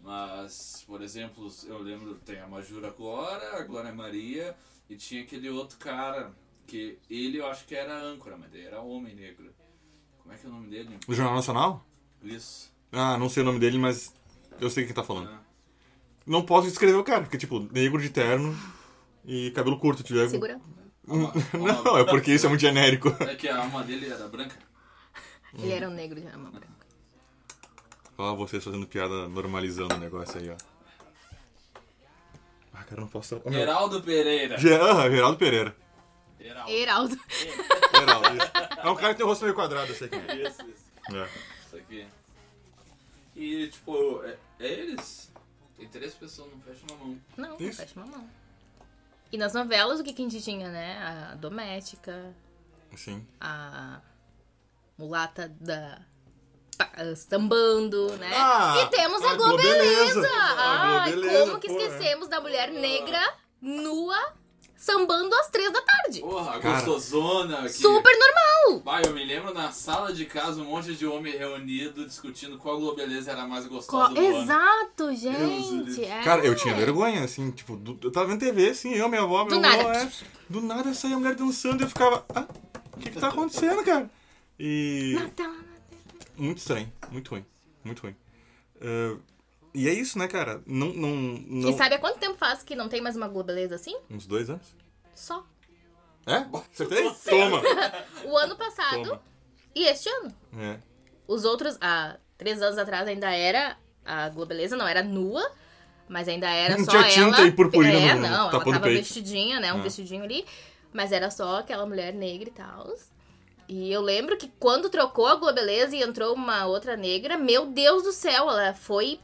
Mas, por exemplo, eu lembro, tem a Majura Glória, a Glória Maria, e tinha aquele outro cara, que ele eu acho que era âncora, mas ele era homem negro. Como é que é o nome dele? Do Jornal Nacional? Isso. Ah, não sei o nome dele, mas eu sei quem tá falando. né? Não posso descrever o cara, porque, tipo, negro de terno e cabelo curto. Tiver... Segura. Não, é porque isso é muito genérico. É que a alma dele era branca. Ele era um negro de alma branca. Ó, vocês fazendo piada, normalizando o negócio aí, ó. Ah, cara, eu não posso... Meu. Geraldo Pereira. Ah, Geraldo Pereira. Geraldo. Heraldo. Geraldo, isso. É um cara que tem o rosto meio quadrado, quem é. Isso, isso. É. Isso aqui. E, tipo, é, é eles. Tem três pessoas, não fecha uma mão. Não, Isso. fecha uma mão. E nas novelas, o que, que a gente tinha, né? A doméstica, Sim. a mulata da. pa- Sambando, né? Ah, e temos a, a Globeleza! Globeleza. A Ai, Globeleza, como que pô, esquecemos da mulher negra nua sambando às três da tarde? Porra, Cara. gostosona. Que... Super Vai, eu me lembro na sala de casa um monte de homem reunido discutindo qual globeleza era a mais Co- gostosa do ano. Exato, gente. é. Cara, eu tinha vergonha, assim, tipo, do- eu tava vendo TV, assim, eu, minha avó, meu Do avô, nada. é. Do nada saía a mulher dançando e eu ficava, ah, o que que tá acontecendo, cara? E... Muito estranho, muito ruim, muito ruim. Ah, e é isso, né, cara? Não, não, não... E sabe há quanto tempo faz que não tem mais uma Globeleza assim? Uns dois anos? Só. É? Acertei? Toma! O ano passado Toma. e este ano. É. Os outros, há três anos atrás, ainda era a Globeleza, não era nua, mas ainda era Não só tinha ela. tinta e purpurina é, no- não, ela tava peito. vestidinha, né? Um É. vestidinho ali. Mas era só aquela mulher negra e tal. E eu lembro que quando trocou a Globeleza e entrou uma outra negra, meu Deus do céu, ela foi.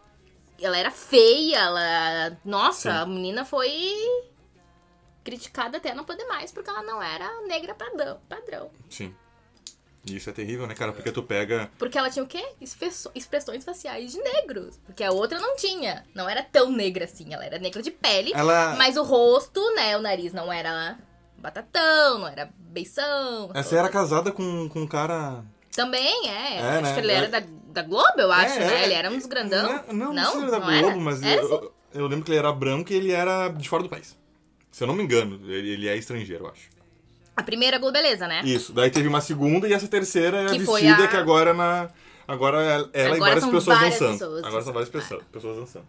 Ela era feia, ela. Nossa, Sim. a menina foi criticada até não poder mais, porque ela não era negra padrão. padrão. Sim. E isso é terrível, né, cara? Porque tu pega. Porque ela tinha o quê? Expressões faciais de negros. Porque a outra não tinha. Não era tão negra assim. Ela era negra de pele. Ela. Mas o rosto, né? O nariz não era batatão, não era beição. Essa era casada com, com um cara. Também, é. É, acho né? que ele É. era da, da Globo, eu acho, É, né? é. Ele era um dos grandão. Não, não, não, ele era da Não Globo, mas Era, eu, sim. eu, eu lembro que ele era branco e ele era de fora do país. Se eu não me engano, ele, ele é estrangeiro, eu acho. A primeira Globeleza, né? Isso. Daí teve uma segunda e essa terceira é a Que foi vestida a- que agora na. Agora ela ela e Agora várias são pessoas várias dançando. pessoas agora são várias pessoas, pessoas dançando.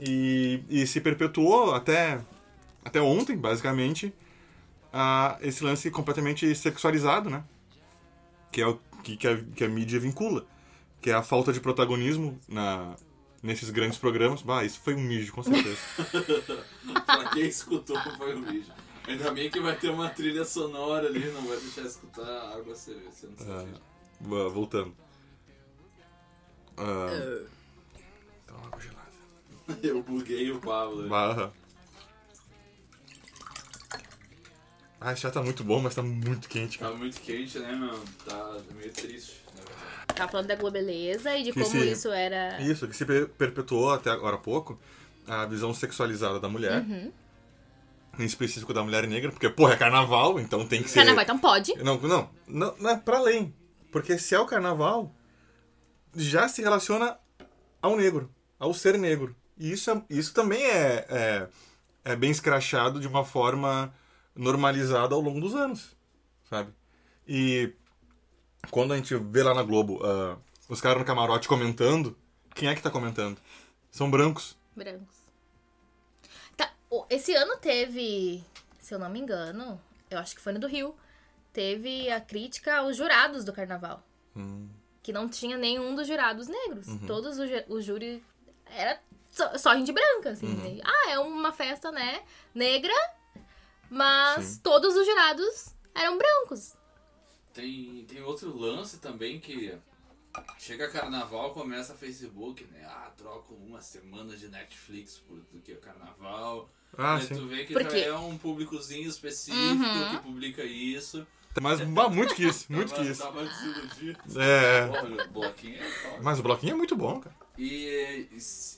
E, e se perpetuou até, até ontem, basicamente, a, esse lance completamente sexualizado, né? Que é o que, que, a, que a mídia vincula. Que é a falta de protagonismo na, nesses grandes programas. Bah, isso foi um mijo, com certeza. pra quem escutou foi um vídeo. Ainda bem que vai ter uma trilha sonora ali, não vai deixar escutar a água ser- sendo Ah, voltando. Ah, então, água gelada. Eu buguei o Pablo. Barra. Ah, esse chá tá muito bom, mas tá muito quente, Tá cara. muito quente, né, meu? Tá meio triste. Tava falando da Globeleza e de Que como se- isso era. Isso, que se per- perpetuou até agora há pouco a visão sexualizada da mulher. Uhum. Em específico da mulher negra, porque, porra, é carnaval, então tem que ser. Carnaval, então pode. Não, não, não, não é pra além. Porque se é o carnaval, já se relaciona ao negro, ao ser negro. E isso, é- isso também é, é, é bem escrachado de uma forma normalizada ao longo dos anos, sabe? E quando a gente vê lá na Globo ah, os caras no camarote comentando, quem é que tá comentando? São brancos. Brancos. Tá, esse ano teve, se eu não me engano, eu acho que foi no do Rio, teve a crítica aos jurados do carnaval. Hum. Que não tinha nenhum dos jurados negros. Uhum. Todos os ju- o júri era só, só gente branca, assim. Uhum. Ah, é uma festa, né, negra, mas Sim. todos os jurados eram brancos. Tem, tem outro lance também que chega carnaval, começa Facebook, né? Ah, troco uma semana de Netflix por do que o carnaval. Ah, Aí sim. tu vê que Porque- já é um públicozinho específico Uhum. que publica isso. Mas bah, muito que isso, muito Tava- que isso. Tava desiludido. É, Olha, o bloquinho é top. mas o bloquinho é muito bom, cara. E,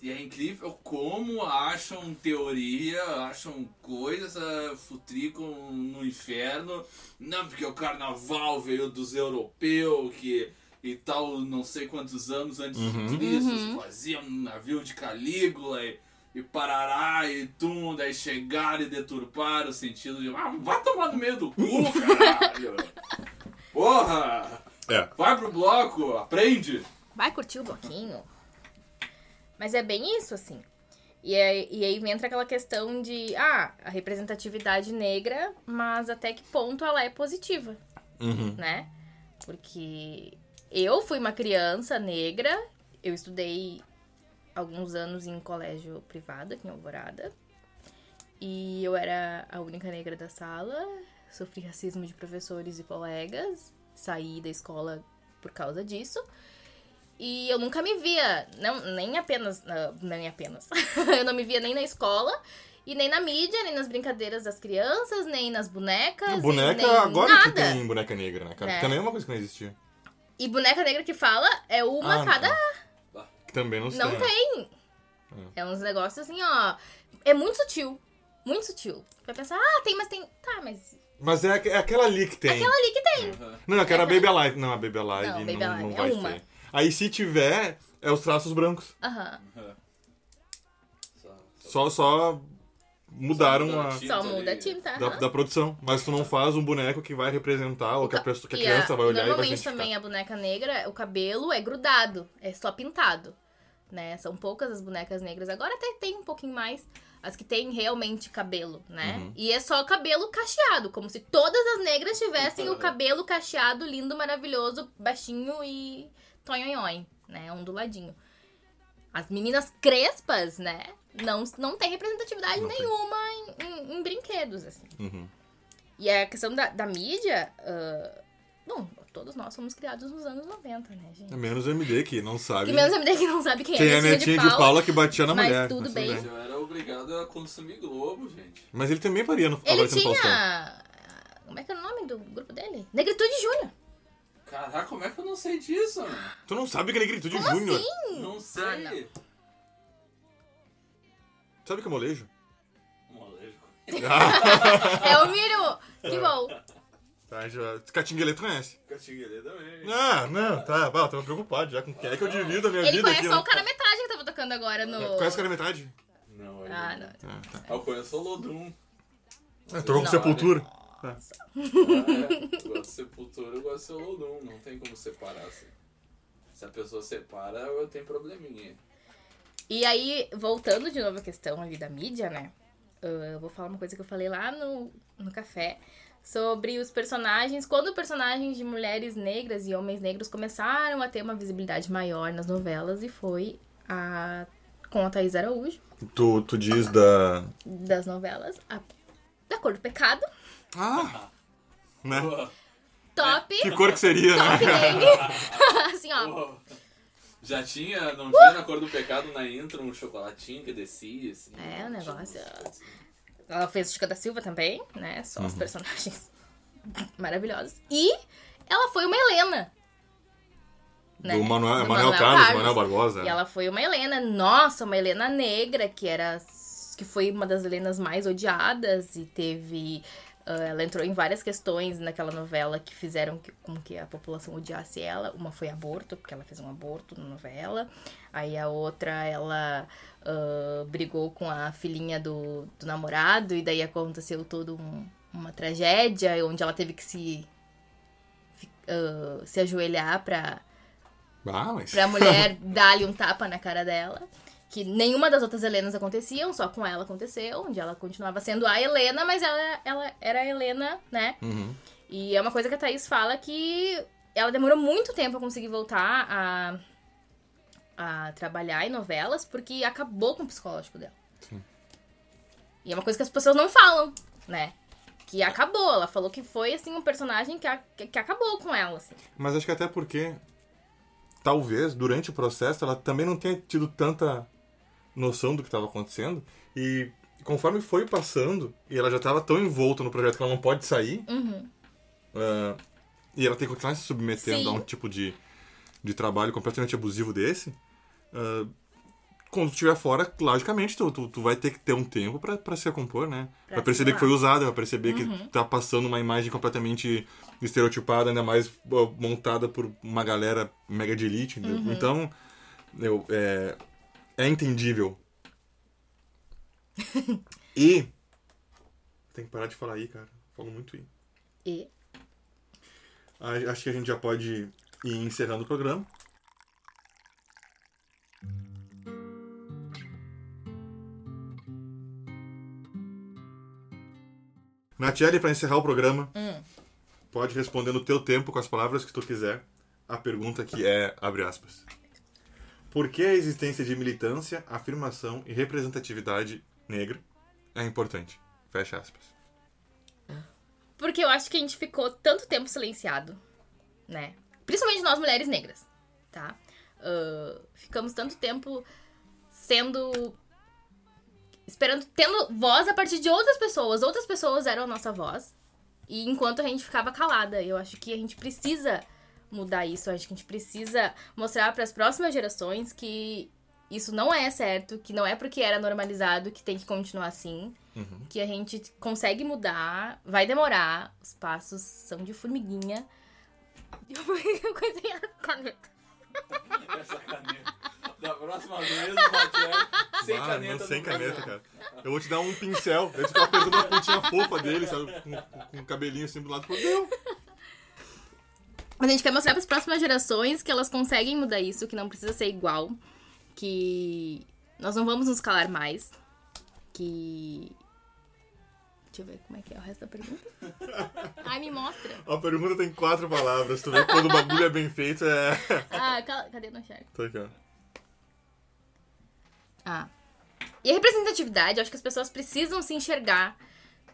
e é incrível como acham teoria, acham coisas, ah, futricam no inferno. Não, porque o carnaval veio dos europeus que e tal, não sei quantos anos antes Uhum. de Cristo, Uhum. faziam um navio de Calígula e, e parará e tum, daí chegaram e deturparam o sentido de. Ah, vai tomar no meio do cu, caralho! Porra! É. Vai pro bloco, aprende! Vai curtir o bloquinho. Mas é bem isso, assim. E aí, e aí entra aquela questão de, ah, a representatividade negra, mas até que ponto ela é positiva, Uhum. né? Porque eu fui uma criança negra, eu estudei alguns anos em colégio privado aqui em Alvorada. E eu era a única negra da sala, sofri racismo de professores e colegas, saí da escola por causa disso. E eu nunca me via, não, nem apenas, não, nem apenas, eu não me via nem na escola, e nem na mídia, nem nas brincadeiras das crianças, nem nas bonecas, A boneca, nem agora nada. que tem boneca negra, né, cara? É. Que também é uma coisa que não existia. E boneca negra que fala é uma Ah, cada não. Que também não, Não tem. tem. É uns negócios assim, ó. É muito sutil. Muito sutil. Vai pensar, ah, tem, mas tem. Tá, mas. Mas é, é aquela ali que tem. Aquela ali que tem. Aham. Não, aquela é Baby Alive. Não, a Baby Alive Não, não, Baby Alive não é vai uma. ter. Aí se tiver, é os traços brancos. Aham. Só- Só, só mudaram muda a, a tinta. Só muda a tinta. da, aham. da produção. Mas tu não faz um boneco que vai representar, ou que a, pessoa, que a E criança vai olhar e vai Normalmente identificar. também a boneca negra, o cabelo é grudado, é só pintado. Né? São poucas as bonecas negras. Agora até tem um pouquinho mais. As que têm realmente cabelo, né? Uhum. E é só cabelo cacheado, como se todas as negras tivessem o cabelo cacheado, lindo, maravilhoso, baixinho e tonhonhon, né? Onduladinho. As meninas crespas, né? Não, não tem representatividade Não tem. nenhuma em, em- em brinquedos, assim. Uhum. E a questão da, da mídia, ah, Bom, todos nós fomos criados nos anos 90, né, gente? É menos o MD que não sabe. Que menos MD que não sabe quem, Quem é é a Netinha netinha de Paula que batia na mas mulher. tudo bem. Eu era obrigado a consumir Globo, gente. Mas ele também paria no Ele tinha. Como é que é o nome do grupo dele? Negritude Júnior. Caraca, como é que eu não sei disso? mano? Tu não sabe que é Negritude Como Júnior? assim? Não sei. Ah, não. Sabe que é molejo? Molejo. É o mínimo. Que bom. Tá, já... Catinguele tu conhece? Catinguele também. Ah, não, tá. Bah, eu tava preocupado já com quem é que eu divido a minha Ele vida conhece aqui. só né? o cara metade que tava tocando agora no. Conhece o cara metade? Não, aí Ah, não. não. Ah, tá. Ah, eu conheço o Lodrum. Ah, Tocou com Não. Sepultura. Tá. Ah, é. Eu gosto de Sepultura, eu gosto de ser Lodrum. Não tem como separar assim. Se a pessoa separa, eu tenho probleminha. E aí, voltando de novo à questão ali da mídia, né? ah, Eu vou falar uma coisa que eu falei lá no, no café sobre os personagens. Quando personagens de mulheres negras e homens negros começaram a ter uma visibilidade maior nas novelas, e foi a com a Thaís Araújo, Tu, tu diz da. das novelas, a, da Cor do Pecado, Ah! Né? Top, Que cor que seria, top né? assim, ó. pô. Já tinha, não tinha na cor do pecado na intro um chocolatinho que descia, assim. É, o negócio. Ela fez Chica da Silva também, né? Só Uhum. os personagens maravilhosos. E ela foi uma Helena. né? Do Manuel, Do Manuel Carlos, Manuel Barbosa. E ela foi uma Helena, nossa, uma Helena negra, que era. que foi uma das Helenas mais odiadas e teve. Ah, ela entrou em várias questões naquela novela que fizeram que, com que a população odiasse ela. Uma foi aborto, porque ela fez um aborto na novela. Aí a outra, ela ah, brigou com a filhinha do, do namorado, e daí aconteceu toda um- uma tragédia, onde ela teve que se, ah, se ajoelhar pra, Ah, mas. pra mulher dar-lhe um tapa na cara dela. Que nenhuma das outras Helenas aconteciam, só com ela aconteceu, onde ela continuava sendo a Helena, mas ela, ela era a Helena, né? Uhum. E é uma coisa que a Thaís fala que ela demorou muito tempo a conseguir voltar a, a trabalhar em novelas, porque acabou com o psicológico dela. Sim. E é uma coisa que as pessoas não falam, né? Que acabou. Ela falou que foi, assim, um personagem que, a- que, que acabou com ela, assim. Mas acho que até porque, talvez, durante o processo, ela também não tenha tido tanta noção do que estava acontecendo. E conforme foi passando, e ela já estava tão envolta no projeto que ela não pode sair, Uhum. ah, e ela tem que continuar se submetendo Sim. a um tipo de, de trabalho completamente abusivo desse, ah, quando tu estiver fora, logicamente, tu, tu, tu vai ter que ter um tempo pra se recompor, né? Pra vai perceber que foi usada, vai perceber que tá passando uma imagem completamente estereotipada, ainda mais ó, montada por uma galera mega de elite, entendeu? Então, eu, é, é entendível. e... Tem que parar de falar aí, cara. Falo muito aí. E Acho que a gente já pode ir encerrando o programa. Natiele, para encerrar o programa, pode responder no teu tempo, com as palavras que tu quiser, a pergunta que é, abre aspas. Por que a existência de militância, afirmação e representatividade negra é importante? Fecha aspas. Porque eu acho que a gente ficou tanto tempo silenciado, né? Principalmente nós mulheres negras, tá? Ah, ficamos tanto tempo sendo. esperando, tendo voz a partir de outras pessoas. Outras pessoas eram a nossa voz. E enquanto a gente ficava calada, eu acho que a gente precisa mudar isso. Acho que a gente precisa mostrar para as próximas gerações que isso não é certo, que não é porque era normalizado que tem que continuar assim que a gente consegue mudar, vai demorar, os passos são de formiguinha. Eu coisei a caneta. Essa caneta. Da próxima vez, Matiel, sem Ah, caneta. não, sem caneta, cara. Eu vou te dar um pincel. Eu ficava pegando uma pontinha fofa dele, sabe? Com, com, com o cabelinho assim do lado. Pô, deu. Mas a gente quer mostrar para as próximas gerações que elas conseguem mudar isso, que não precisa ser igual, que nós não vamos nos calar mais, que. Deixa eu ver como é que é o resto da pergunta. Ai, me mostra. A pergunta tem quatro palavras. Tu vê quando o bagulho é bem feito, é. Ah, cala- cadê no enxergo? Tô aqui, ó. Ah. E a representatividade, eu acho que as pessoas precisam se enxergar,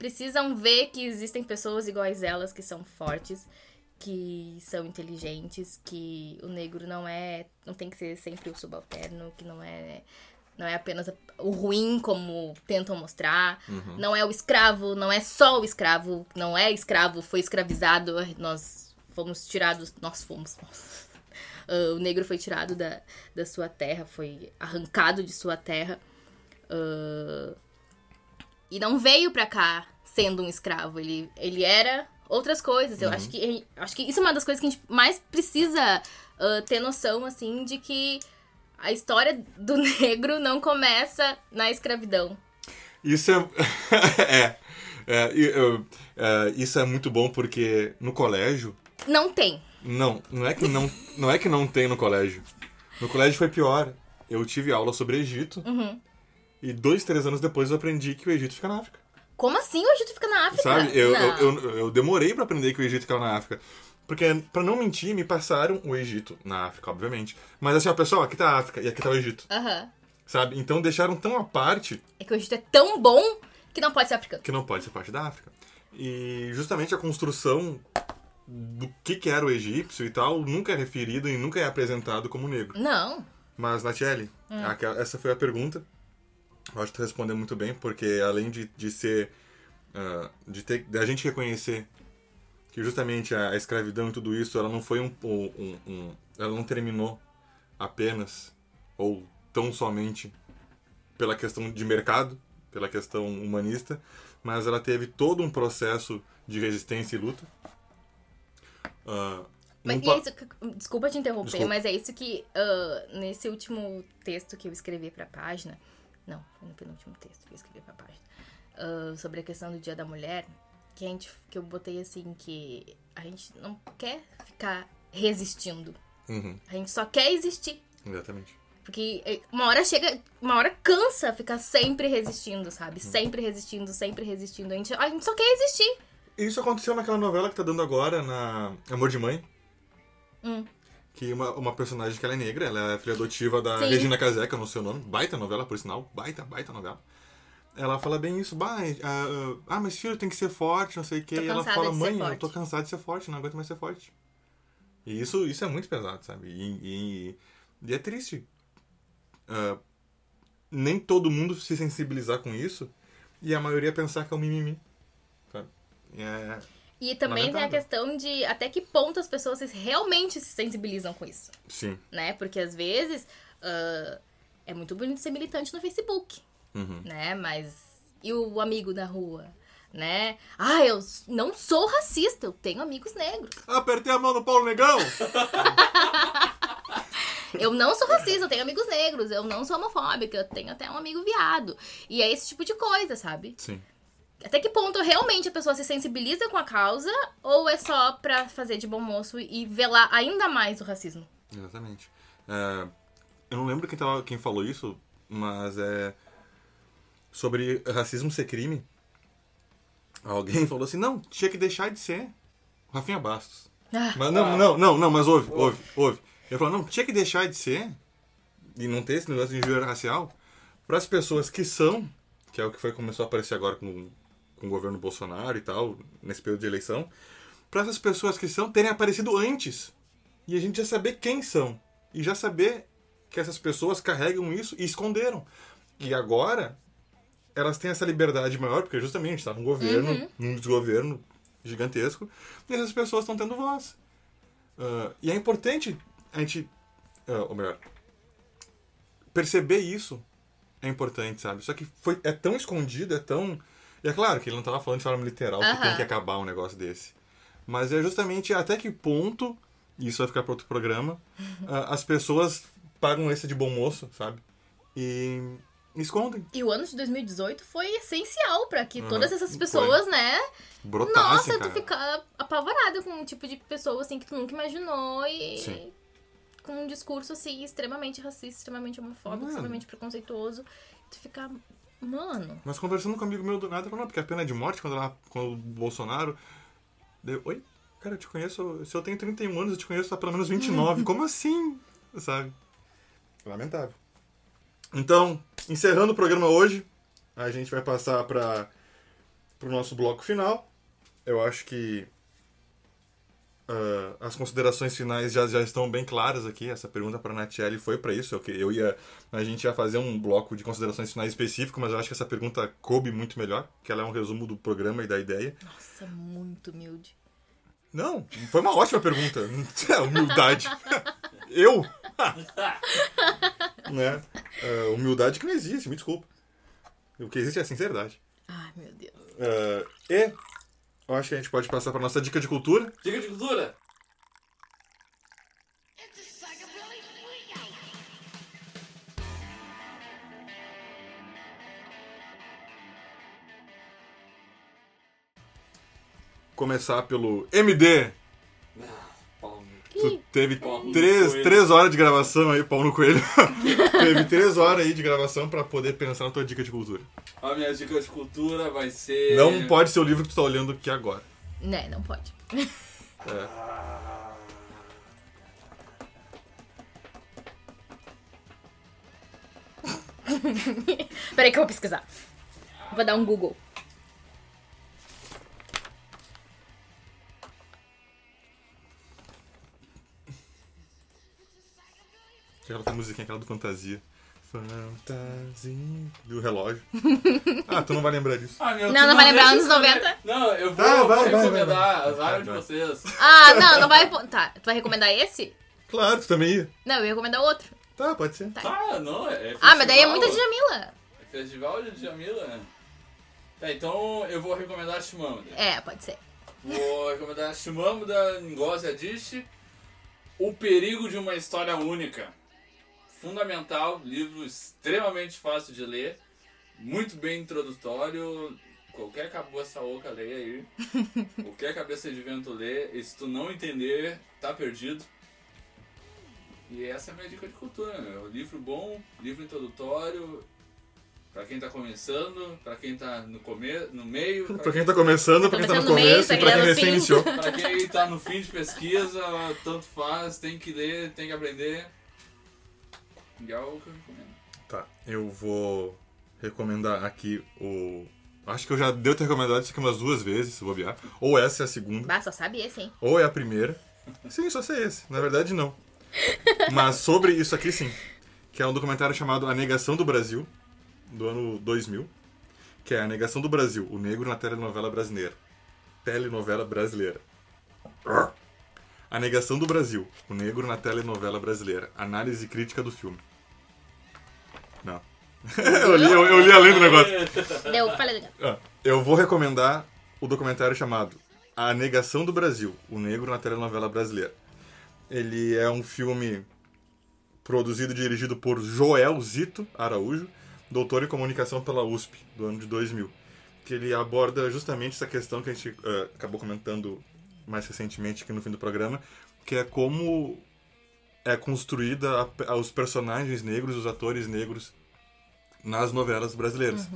precisam ver que existem pessoas iguais elas que são fortes, que são inteligentes, que o negro não é, não tem que ser sempre o subalterno, que não é não é apenas o ruim como tentam mostrar, não é o escravo, não é só o escravo, não é escravo, foi escravizado, nós fomos tirados, nós fomos, nós. Ah, o negro foi tirado da, da sua terra, foi arrancado de sua terra. ah, e não veio pra cá sendo um escravo. Ele, ele era outras coisas. Eu acho que acho que isso é uma das coisas que a gente mais precisa ah, ter noção, assim, de que a história do negro não começa na escravidão. Isso é. é. é, eu- é, isso é muito bom porque no colégio. Não tem. Não, não é que não, não é que não tem no colégio. No colégio foi pior. Eu tive aula sobre Egito. Uhum. E dois, três anos depois eu aprendi que o Egito fica na África. Como assim o Egito fica na África? Sabe? Eu, eu, eu, eu demorei pra aprender que o Egito ficava na África. Porque, pra não mentir, me passaram o Egito na África, obviamente. Mas assim, ó, pessoal, aqui tá a África e aqui tá o Egito. Aham. Sabe? Então deixaram tão à parte É que o Egito é tão bom que não pode ser africano. que não pode ser parte da África. E justamente a construção do que, que era o egípcio e tal nunca é referido e nunca é apresentado como negro. Não. Mas, Natiele, aquela- essa foi a pergunta. Eu acho que tu respondeu muito bem, porque além de, de ser. ah, de ter da gente reconhecer que justamente a, a escravidão e tudo isso, ela não foi um, um- um- Ela não terminou apenas, ou tão somente, pela questão de mercado, pela questão humanista, mas ela teve todo um processo de resistência e luta. Ah, Mas um pa- é isso desculpa te interromper, Desculpa. mas é isso que ah, nesse último texto que eu escrevi pra página. Não, foi no penúltimo texto que eu escrevi pra página. ah, sobre a questão do Dia da Mulher, que, a gente, que eu botei assim que a gente não quer ficar resistindo. Uhum, A gente só quer existir. exatamente. Porque eh, uma hora chega, uma hora cansa ficar sempre resistindo, sabe? Uhum. Sempre resistindo, sempre resistindo. A gente, a gente só quer existir. Isso aconteceu naquela novela que tá dando agora, na Amor de Mãe. Hum. Que uma, uma personagem que ela é negra, ela é filha adotiva da Sim. Regina Casé, que eu não sei o nome. Baita novela, por sinal. Baita, baita novela. Ela fala bem isso. Bah, ah, ah, mas filho, tem que ser forte, não sei o quê. Tô E ela fala, mãe, eu forte." tô cansada de ser forte, não aguento mais ser forte. E isso, isso é muito pesado, sabe? E, e- e é triste. Ah, nem todo mundo se sensibilizar com isso e a maioria pensar que é um mimimi. Sabe? E é... E também tem a questão de até que ponto as pessoas realmente se sensibilizam com isso, Sim. né? Porque às vezes ah, é muito bonito ser militante no Facebook, Uhum. né? Mas e o amigo da rua, né? Ah, eu não sou racista, eu tenho amigos negros. Apertei a mão do Paulo Negão! Eu não sou racista, eu tenho amigos negros. Eu não sou homofóbica, eu tenho até um amigo viado. E é esse tipo de coisa, sabe? Sim. Até que ponto realmente a pessoa se sensibiliza com a causa ou é só pra fazer de bom moço e velar ainda mais o racismo? Exatamente. É, eu não lembro quem, tava, quem falou isso, mas é. Sobre racismo ser crime. Alguém falou assim: não, tinha que deixar de ser. Rafinha Bastos. Ah, Mas não, não, não, não, mas ouve, ouve, ouve. Ele falou: não, tinha que deixar de ser. E não ter esse negócio de injúria racial. Para as pessoas que são, que é o que foi começou a aparecer agora com, com o governo Bolsonaro e tal, nesse período de eleição. Para essas pessoas que são terem aparecido antes. E a gente já saber quem são. E já saber que essas pessoas carregam isso e esconderam. E agora, elas têm essa liberdade maior, porque justamente está num governo, num desgoverno gigantesco, e essas pessoas estão tendo voz. Ah, e é importante a gente. ah, ou melhor, perceber isso é importante, sabe? Só que foi, é tão escondido, é tão. E é claro que ele não estava falando de forma literal que Aham. tem que acabar um negócio desse. Mas é justamente até que ponto, e isso vai ficar para outro programa, ah, as pessoas pagam esse de bom moço, sabe? E escondem, E o ano de 2018 foi essencial pra que Uhum, todas essas foi. pessoas, né? brotassem, Nossa, cara. tu fica apavorada com um tipo de pessoa assim que tu nunca imaginou e Sim. com um discurso assim extremamente racista, extremamente homofóbico, Mano. extremamente preconceituoso. Tu fica, mano, Mas conversando com um amigo meu do nada, falou, não, porque a pena de morte, quando, ela, quando o Bolsonaro. Deu, Oi? Cara, eu te conheço. Se eu tenho 31 anos, eu te conheço há pelo menos 29. Como assim? Sabe? Lamentável. Então, encerrando o programa hoje, a gente vai passar para o nosso bloco final. Eu acho que ah, as considerações finais já, já estão bem claras aqui. Essa pergunta para a Natiele foi para isso. Eu, eu ia, a gente ia fazer um bloco de considerações finais específico, mas eu acho que essa pergunta coube muito melhor, que ela é um resumo do programa e da ideia. Nossa, muito humilde. Não, foi uma ótima pergunta. É, humildade. Eu? né? Ah, humildade que não existe, me desculpa. O que existe é a sinceridade. Ai, meu Deus. Ah, e eu acho que a gente pode passar para nossa dica de cultura. Dica de cultura. Começar pelo MD. No- Tu teve três, três horas de gravação aí, pau no coelho. teve três horas aí de gravação pra poder pensar na tua dica de cultura. A minha dica de cultura vai ser. Não pode ser o livro que tu tá olhando aqui agora. Né, não pode. Peraí que eu vou pesquisar. Vou dar um Google. Aquela musiquinha, aquela do Fantasia. Fantasia. Do relógio. ah, tu não vai lembrar disso. Ah, meu, Não, tu não vai lembrar deixa anos eu ver. 90? Não, eu vou, Ah, vou vai, vai, vai, recomendar vai. as áreas de Vai. vocês. Ah, não, não vai. Tá, tu vai recomendar esse? Claro, tu também ia. Não, eu ia recomendar outro. Tá, pode ser. Ah, não, é. Ah, mas daí é festival. muita Djamila. É Festival de Djamila, né? Tá, então eu vou recomendar Shimamada. É, pode ser. Vou recomendar Shimamada Ngozi Adichie, O Perigo de uma História Única. Fundamental, livro extremamente fácil de ler, muito bem introdutório. Qualquer cabeça oca lê aí. Qualquer cabeça de vento lê. E se tu não entender, tá perdido. E essa é a minha dica de cultura, meu. Livro bom, livro introdutório. Pra quem tá começando, pra quem tá no, come... no meio, Pra quem tá começando, pra quem tá no começando no meio, começo pra e quem pra tá quem recém iniciou. Pra quem tá no fim de pesquisa, tanto faz, tem que ler, tem que aprender. E é o que eu recomendo. Tá, eu vou recomendar aqui o. Acho que eu já devo ter recomendado isso aqui umas duas vezes, se bobear. Ou essa é a segunda, Bah, só sabe esse, hein? ou é a primeira. Sim, só sei esse. Na verdade, não. Mas sobre isso aqui, sim. Que é um documentário chamado A Negação do Brasil, do ano 2000. Que é A Negação do Brasil, o negro na telenovela brasileira. Telenovela brasileira. A Negação do Brasil, o negro na telenovela brasileira. Análise crítica do filme. Não. eu, li, eu, eu li além do negócio. Deu, falei. Ah, eu vou recomendar o documentário chamado A Negação do Brasil, o negro na telenovela brasileira. Ele é um filme produzido e dirigido por Joel Zito Araújo, doutor em comunicação pela USP, do ano de 2000. Que ele aborda justamente essa questão que a gente ah, acabou comentando mais recentemente aqui no fim do programa, que é como é construída a- os personagens negros, os atores negros nas novelas brasileiras.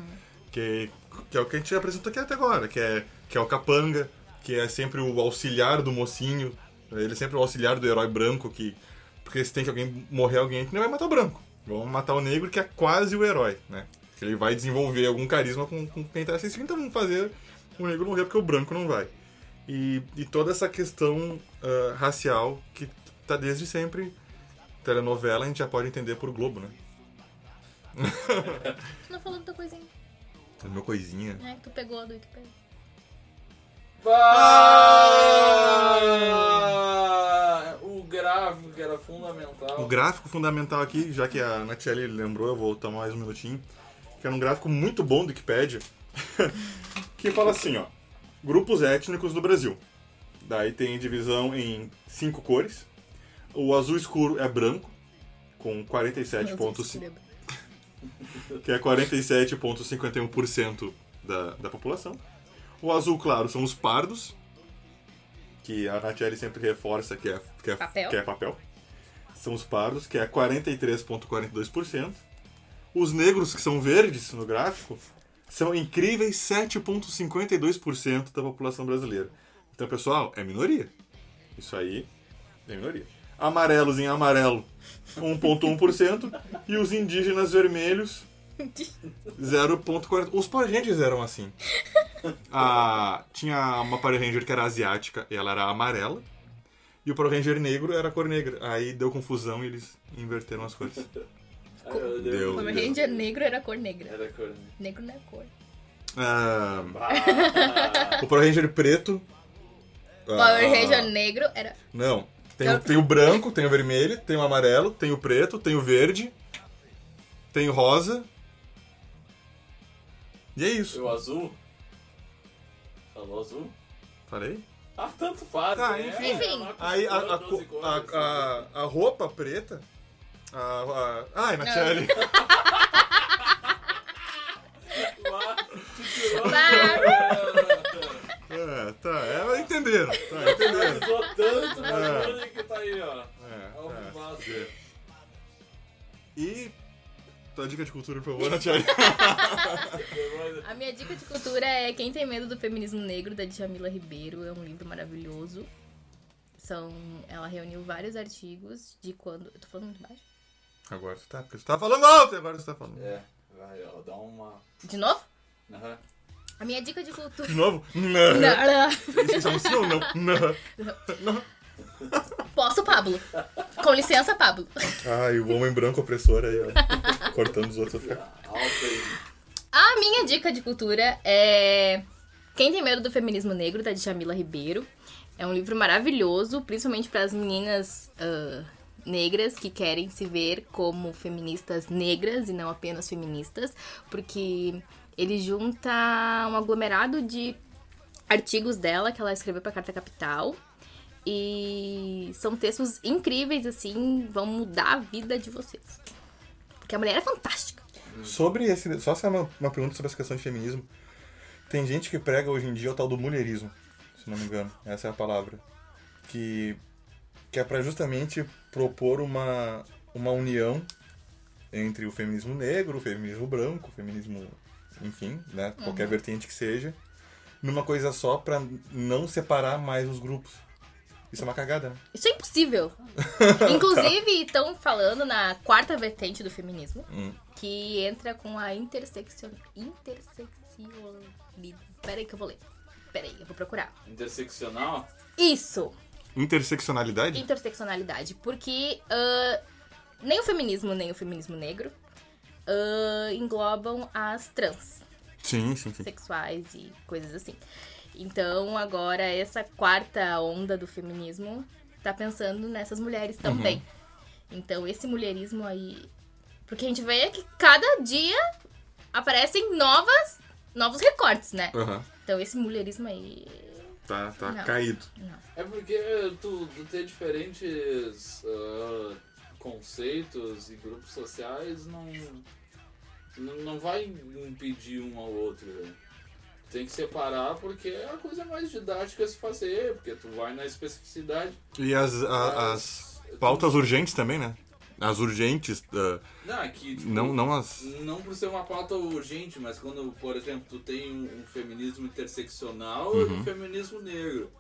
Que, que é o que a gente apresentou aqui até agora, que é, que é o capanga, que é sempre o auxiliar do mocinho, ele é sempre o auxiliar do herói branco, que porque se tem que alguém morrer alguém, que não vai matar o branco. Vamos matar o negro, que é quase o herói, né? Que ele vai desenvolver algum carisma com, com quem tá assistindo, então vamos fazer o negro morrer porque o branco não vai. E, e toda essa questão ah, racial que tá desde sempre. Telenovela a gente já pode entender por Globo, né? Tu não falou da tua coisinha. É meu coisinha. É, que tu pegou do Wikipedia. Ah, o gráfico que era fundamental. O gráfico fundamental aqui, já que a Natiele lembrou, eu vou tomar mais um minutinho. Que é um gráfico muito bom do Wikipedia. que fala assim, ó. Grupos étnicos do Brasil. Daí tem divisão em cinco cores. O azul escuro é branco, com 47,5%. que é 47,51% da, da população. O azul claro são os pardos, que a Natiele sempre reforça que é, que é, Papel. Que é papel. São os pardos, que é 43,42%. Os negros, que são verdes no gráfico, são incríveis 7,52% da população brasileira. Então, pessoal, é minoria. Isso aí é minoria. Amarelos em amarelo, 1,1%. e os indígenas vermelhos, 0,40%. Os Power Rangers eram assim. Ah, tinha uma Power Ranger que era asiática e ela era amarela. E o Power Ranger negro era a cor negra. Aí deu confusão e eles inverteram as cores. Ah, eu dei- Deu. Power Ranger negro era cor negra. Era cor. né? Negro não é cor. Ah, Ah, o Power Ranger preto. ah, Power Ranger negro era. Não. Tem, o- tem o branco, tem o vermelho, tem o amarelo, tem o preto, tem o verde, tem o rosa. E é isso. o azul? Falou azul? Falei? Ah, tanto faz. Tá, né? enfim. Uma Aí a, a, cores, a, a, a roupa preta. A, a, ai, Natiele. Lá, tu tirou. É, tá, é, entenderam. Tá, entenderam. Usou tanto o É. bagulho que tá aí, ó. É, Ao é. vivaço. E. Tua dica de cultura, por favor, Natiele. A minha dica de cultura é Quem Tem Medo do Feminismo Negro, da Djamila Ribeiro. É um livro maravilhoso. São... Ela reuniu vários artigos de quando. Eu tô falando muito baixo? Agora tu tá, porque tu tá falando alto agora tu tá falando. É, vai, ó, dá uma. De novo? Aham. A minha dica de cultura. De novo? Não. Não. Isso é um sim ou não? Não. Posso, Pablo? Com licença, Pablo. Ai, o homem branco opressor aí, ó. Cortando os outros. A minha dica de cultura é Quem Tem Medo do Feminismo Negro, da Djamila Ribeiro. É um livro maravilhoso, principalmente para as meninas ah, negras que querem se ver como feministas negras e não apenas feministas, porque ele junta um aglomerado de artigos dela que ela escreveu para Carta Capital. E são textos incríveis, assim, vão mudar a vida de vocês. Porque a mulher é fantástica. Sobre esse. Só essa é uma, uma pergunta sobre essa questão de feminismo. Tem gente que prega hoje em dia o tal do mulherismo, se não me engano. Essa é a palavra. Que, que é pra justamente propor uma, uma união entre o feminismo negro, o feminismo branco, o feminismo. Enfim, né? Qualquer vertente que seja. Numa coisa só pra não separar mais os grupos. Isso é uma cagada, né? Isso é impossível. Inclusive, estão falando na quarta vertente do feminismo, Hum. que entra com a interseccion... interseccionalidade. Peraí que eu vou ler. Peraí, eu vou procurar. Interseccional? Isso, Interseccionalidade? interseccionalidade. Porque ah, nem o feminismo, nem o feminismo negro ah, englobam as trans. Sim, sim, sim. sexuais e coisas assim. Então, agora, essa quarta onda do feminismo tá pensando nessas mulheres também. Então, esse mulherismo aí. Porque a gente vê que cada dia aparecem novas, novos recortes, né? Aham. Então, esse mulherismo aí. Tá, tá Não. caído. É porque tu, tu ter diferentes ah, conceitos e grupos sociais não, não, não vai impedir um ao outro. né? Tem que separar porque é a coisa mais didática a se fazer, porque tu vai na especificidade. E as, a- as pautas urgentes também, né? As urgentes, ah, Não, é que, tipo, não, não as. Não por ser uma pauta urgente, mas quando, por exemplo, tu tem um, um feminismo interseccional Uhum. e um feminismo negro.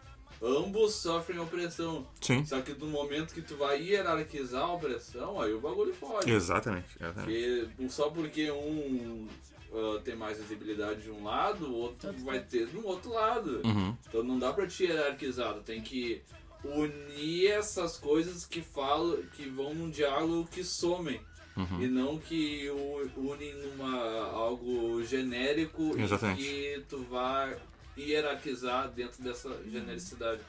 Ambos sofrem opressão. Sim, Só que no momento que tu vai hierarquizar a opressão, aí o bagulho fode. exatamente. exatamente. Porque só porque um ah, tem mais visibilidade de um lado, o outro vai ter do outro lado. Uhum. Então não dá pra te hierarquizar, tu tem que unir essas coisas que falam, que vão num diálogo que somem. Uhum. E não que unem numa algo genérico Exatamente. e que tu vai hierarquizar dentro dessa genericidade.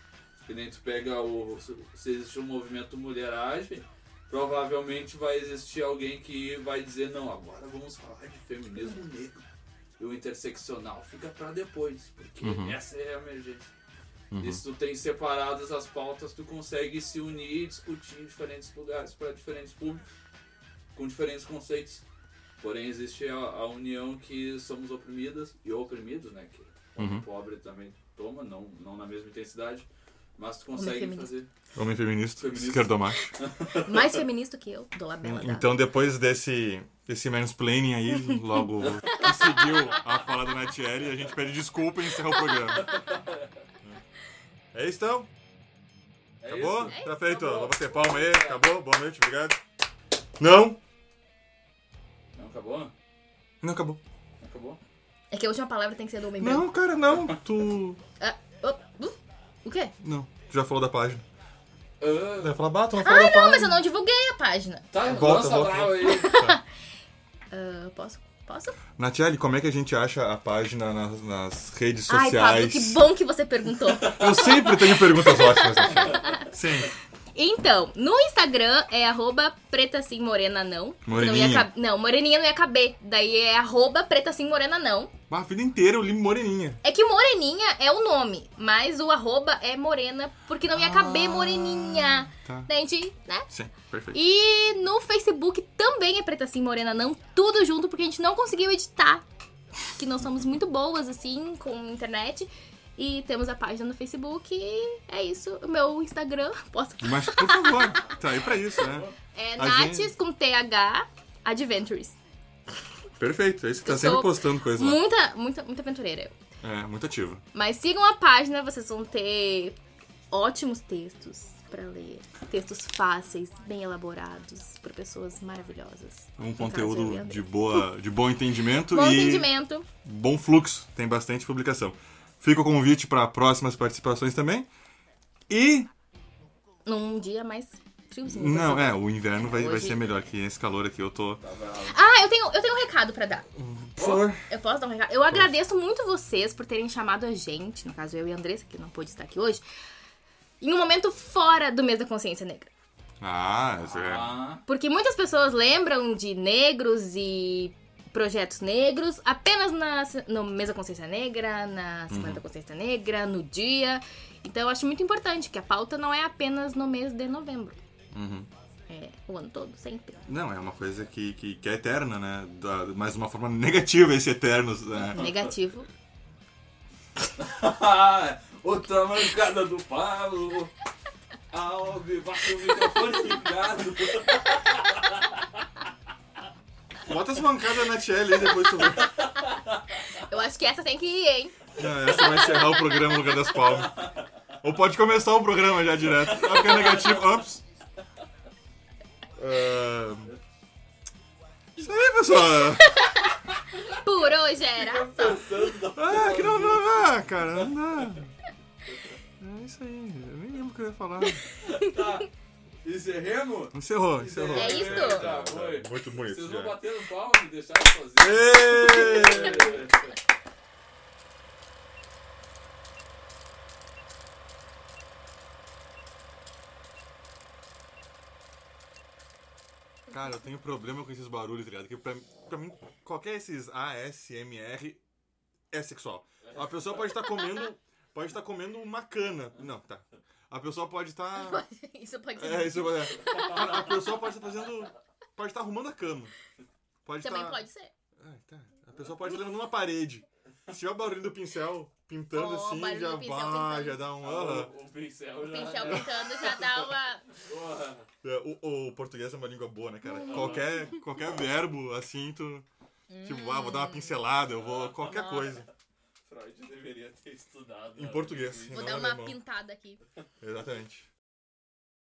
Que nem tu pega o. Se existe um movimento mulheragem, provavelmente vai existir alguém que vai dizer, não, agora vamos falar de feminismo negro. E o interseccional fica pra depois, porque Uhum. essa é a emergência. E se tu tem separadas as pautas, tu consegue se unir e discutir em diferentes lugares, para diferentes públicos, com diferentes conceitos. Porém, existe a, a união que somos oprimidas e oprimidos, né? Que Uhum. pobre também toma, não, não na mesma intensidade, mas tu consegue feminista. fazer. Homem feminista, Feminista. esquerdomacho. Mais feminista que eu, do Labela. Então, depois desse, desse mansplaining aí, logo que seguiu a fala da Natiele, a gente pede desculpa e encerra o programa. É isso então? É Acabou? isso? Tá feito. Acabou. Vamos bater palma aí. Acabou. Boa noite, obrigado. Não? Não acabou? Não acabou. Não acabou? É que a última palavra tem que ser do homem Não, branco. cara, não. Tu. Ah, oh, uh, o quê? Não. Tu já falou da página. Ah, Vai falar, bato, não falou Ah, da não, página. mas eu não divulguei a página. tá, Volta, lança volta, brava aí. Ah, posso? Posso? Natiele, como é que a gente acha a página nas, nas redes Ai, sociais? Pablo, que bom que você perguntou. Eu sempre tenho perguntas ótimas, Natiele. Então, no Instagram é arroba preta sim morena não. Que Não, ia Moreninha. não, moreninha não ia caber. Daí é arroba preta sim morena não. Ah, A vida inteira eu li moreninha. É que moreninha é o nome, mas o arroba é morena, porque não ia caber Ah, moreninha. tá. Daí a gente, né? Sim, perfeito. E no Facebook também é preta sim morena não, tudo junto, porque a gente não conseguiu editar. Que nós somos muito boas, assim, com internet. E temos a página no Facebook e é isso. O meu Instagram, posso Mas, por favor, tá aí pra isso, né? É Nates gente- com TH Adventures. Perfeito, é isso que tá Eu sempre postando coisa lá. Muita, muita, muita aventureira. É, muito ativo. Mas sigam a página, vocês vão ter ótimos textos pra ler. Textos fáceis, bem elaborados, por pessoas maravilhosas. Um No caso, eu e conteúdo de, boa, de bom entendimento Bom e entendimento. bom fluxo. Tem bastante publicação. Fica o convite para próximas participações também. E. Num dia mais friozinho. Não, é, o inverno vai, vai Hoje- ser melhor que esse calor aqui. Eu tô. Ah, eu tenho, eu tenho um recado pra dar. Por favor. Eu posso dar um recado? Eu agradeço muito vocês por terem chamado a gente, no caso eu e a Andressa, que não pôde estar aqui hoje, em um momento fora do mês da consciência negra. Ah, essa é. Ah, Porque muitas pessoas lembram de negros e projetos negros apenas na, no mês da consciência negra, na semana da consciência negra, no dia. Então eu acho muito importante que a pauta não é apenas no mês de novembro. Uhum. É o ano todo, sempre. Não, é uma coisa que, que, que é eterna, né? Da, mas de uma forma negativa esse eternos, né? Negativo. outra mancada do Pablo. Ao vivar com o microfone ligado. Bota as mancadas na Tchelle aí depois tu vê. Eu acho que essa tem que ir, hein? Não, essa vai encerrar o programa no lugar das palmas. Ou pode começar o programa já direto. Ah, porque é negativo. Ops. Ah, Isso aí, pessoal. Por hoje era Ah, que não, não, ah, cara, não dá. É isso aí. Eu nem lembro o que eu ia falar. Tá. Encerremos? Encerrou, encerrou. É isso? Tá, foi. Muito bonito. Vocês já. vão bater no palmo e deixar eu fazer. Cara, eu tenho problema com esses barulhos, tá ligado? Que pra, pra mim, qualquer esses ASMR é sexual. A pessoa pode estar comendo. Pode estar comendo uma cana. Não, tá. A pessoa pode estar. Isso pode ser. É, isso é. A, a pessoa pode estar fazendo. Pode estar arrumando a cama. Pode Também estar. pode ser. Ah, tá. A pessoa pode estar levando uma parede. Se tiver o barulho do pincel pintando Oh, assim, já vai, pintando. já dá um. Ah, o, o pincel já. Pincel pintando já dá uma. Porra. É, O, o português é uma língua boa, né, cara? Qualquer, qualquer verbo, assim, tu. Tipo, ah, vou dar uma pincelada, eu vou. qualquer Nossa. coisa. Freud deveria ter estudado. Em português. Vou dar uma alemão. pintada aqui. Exatamente.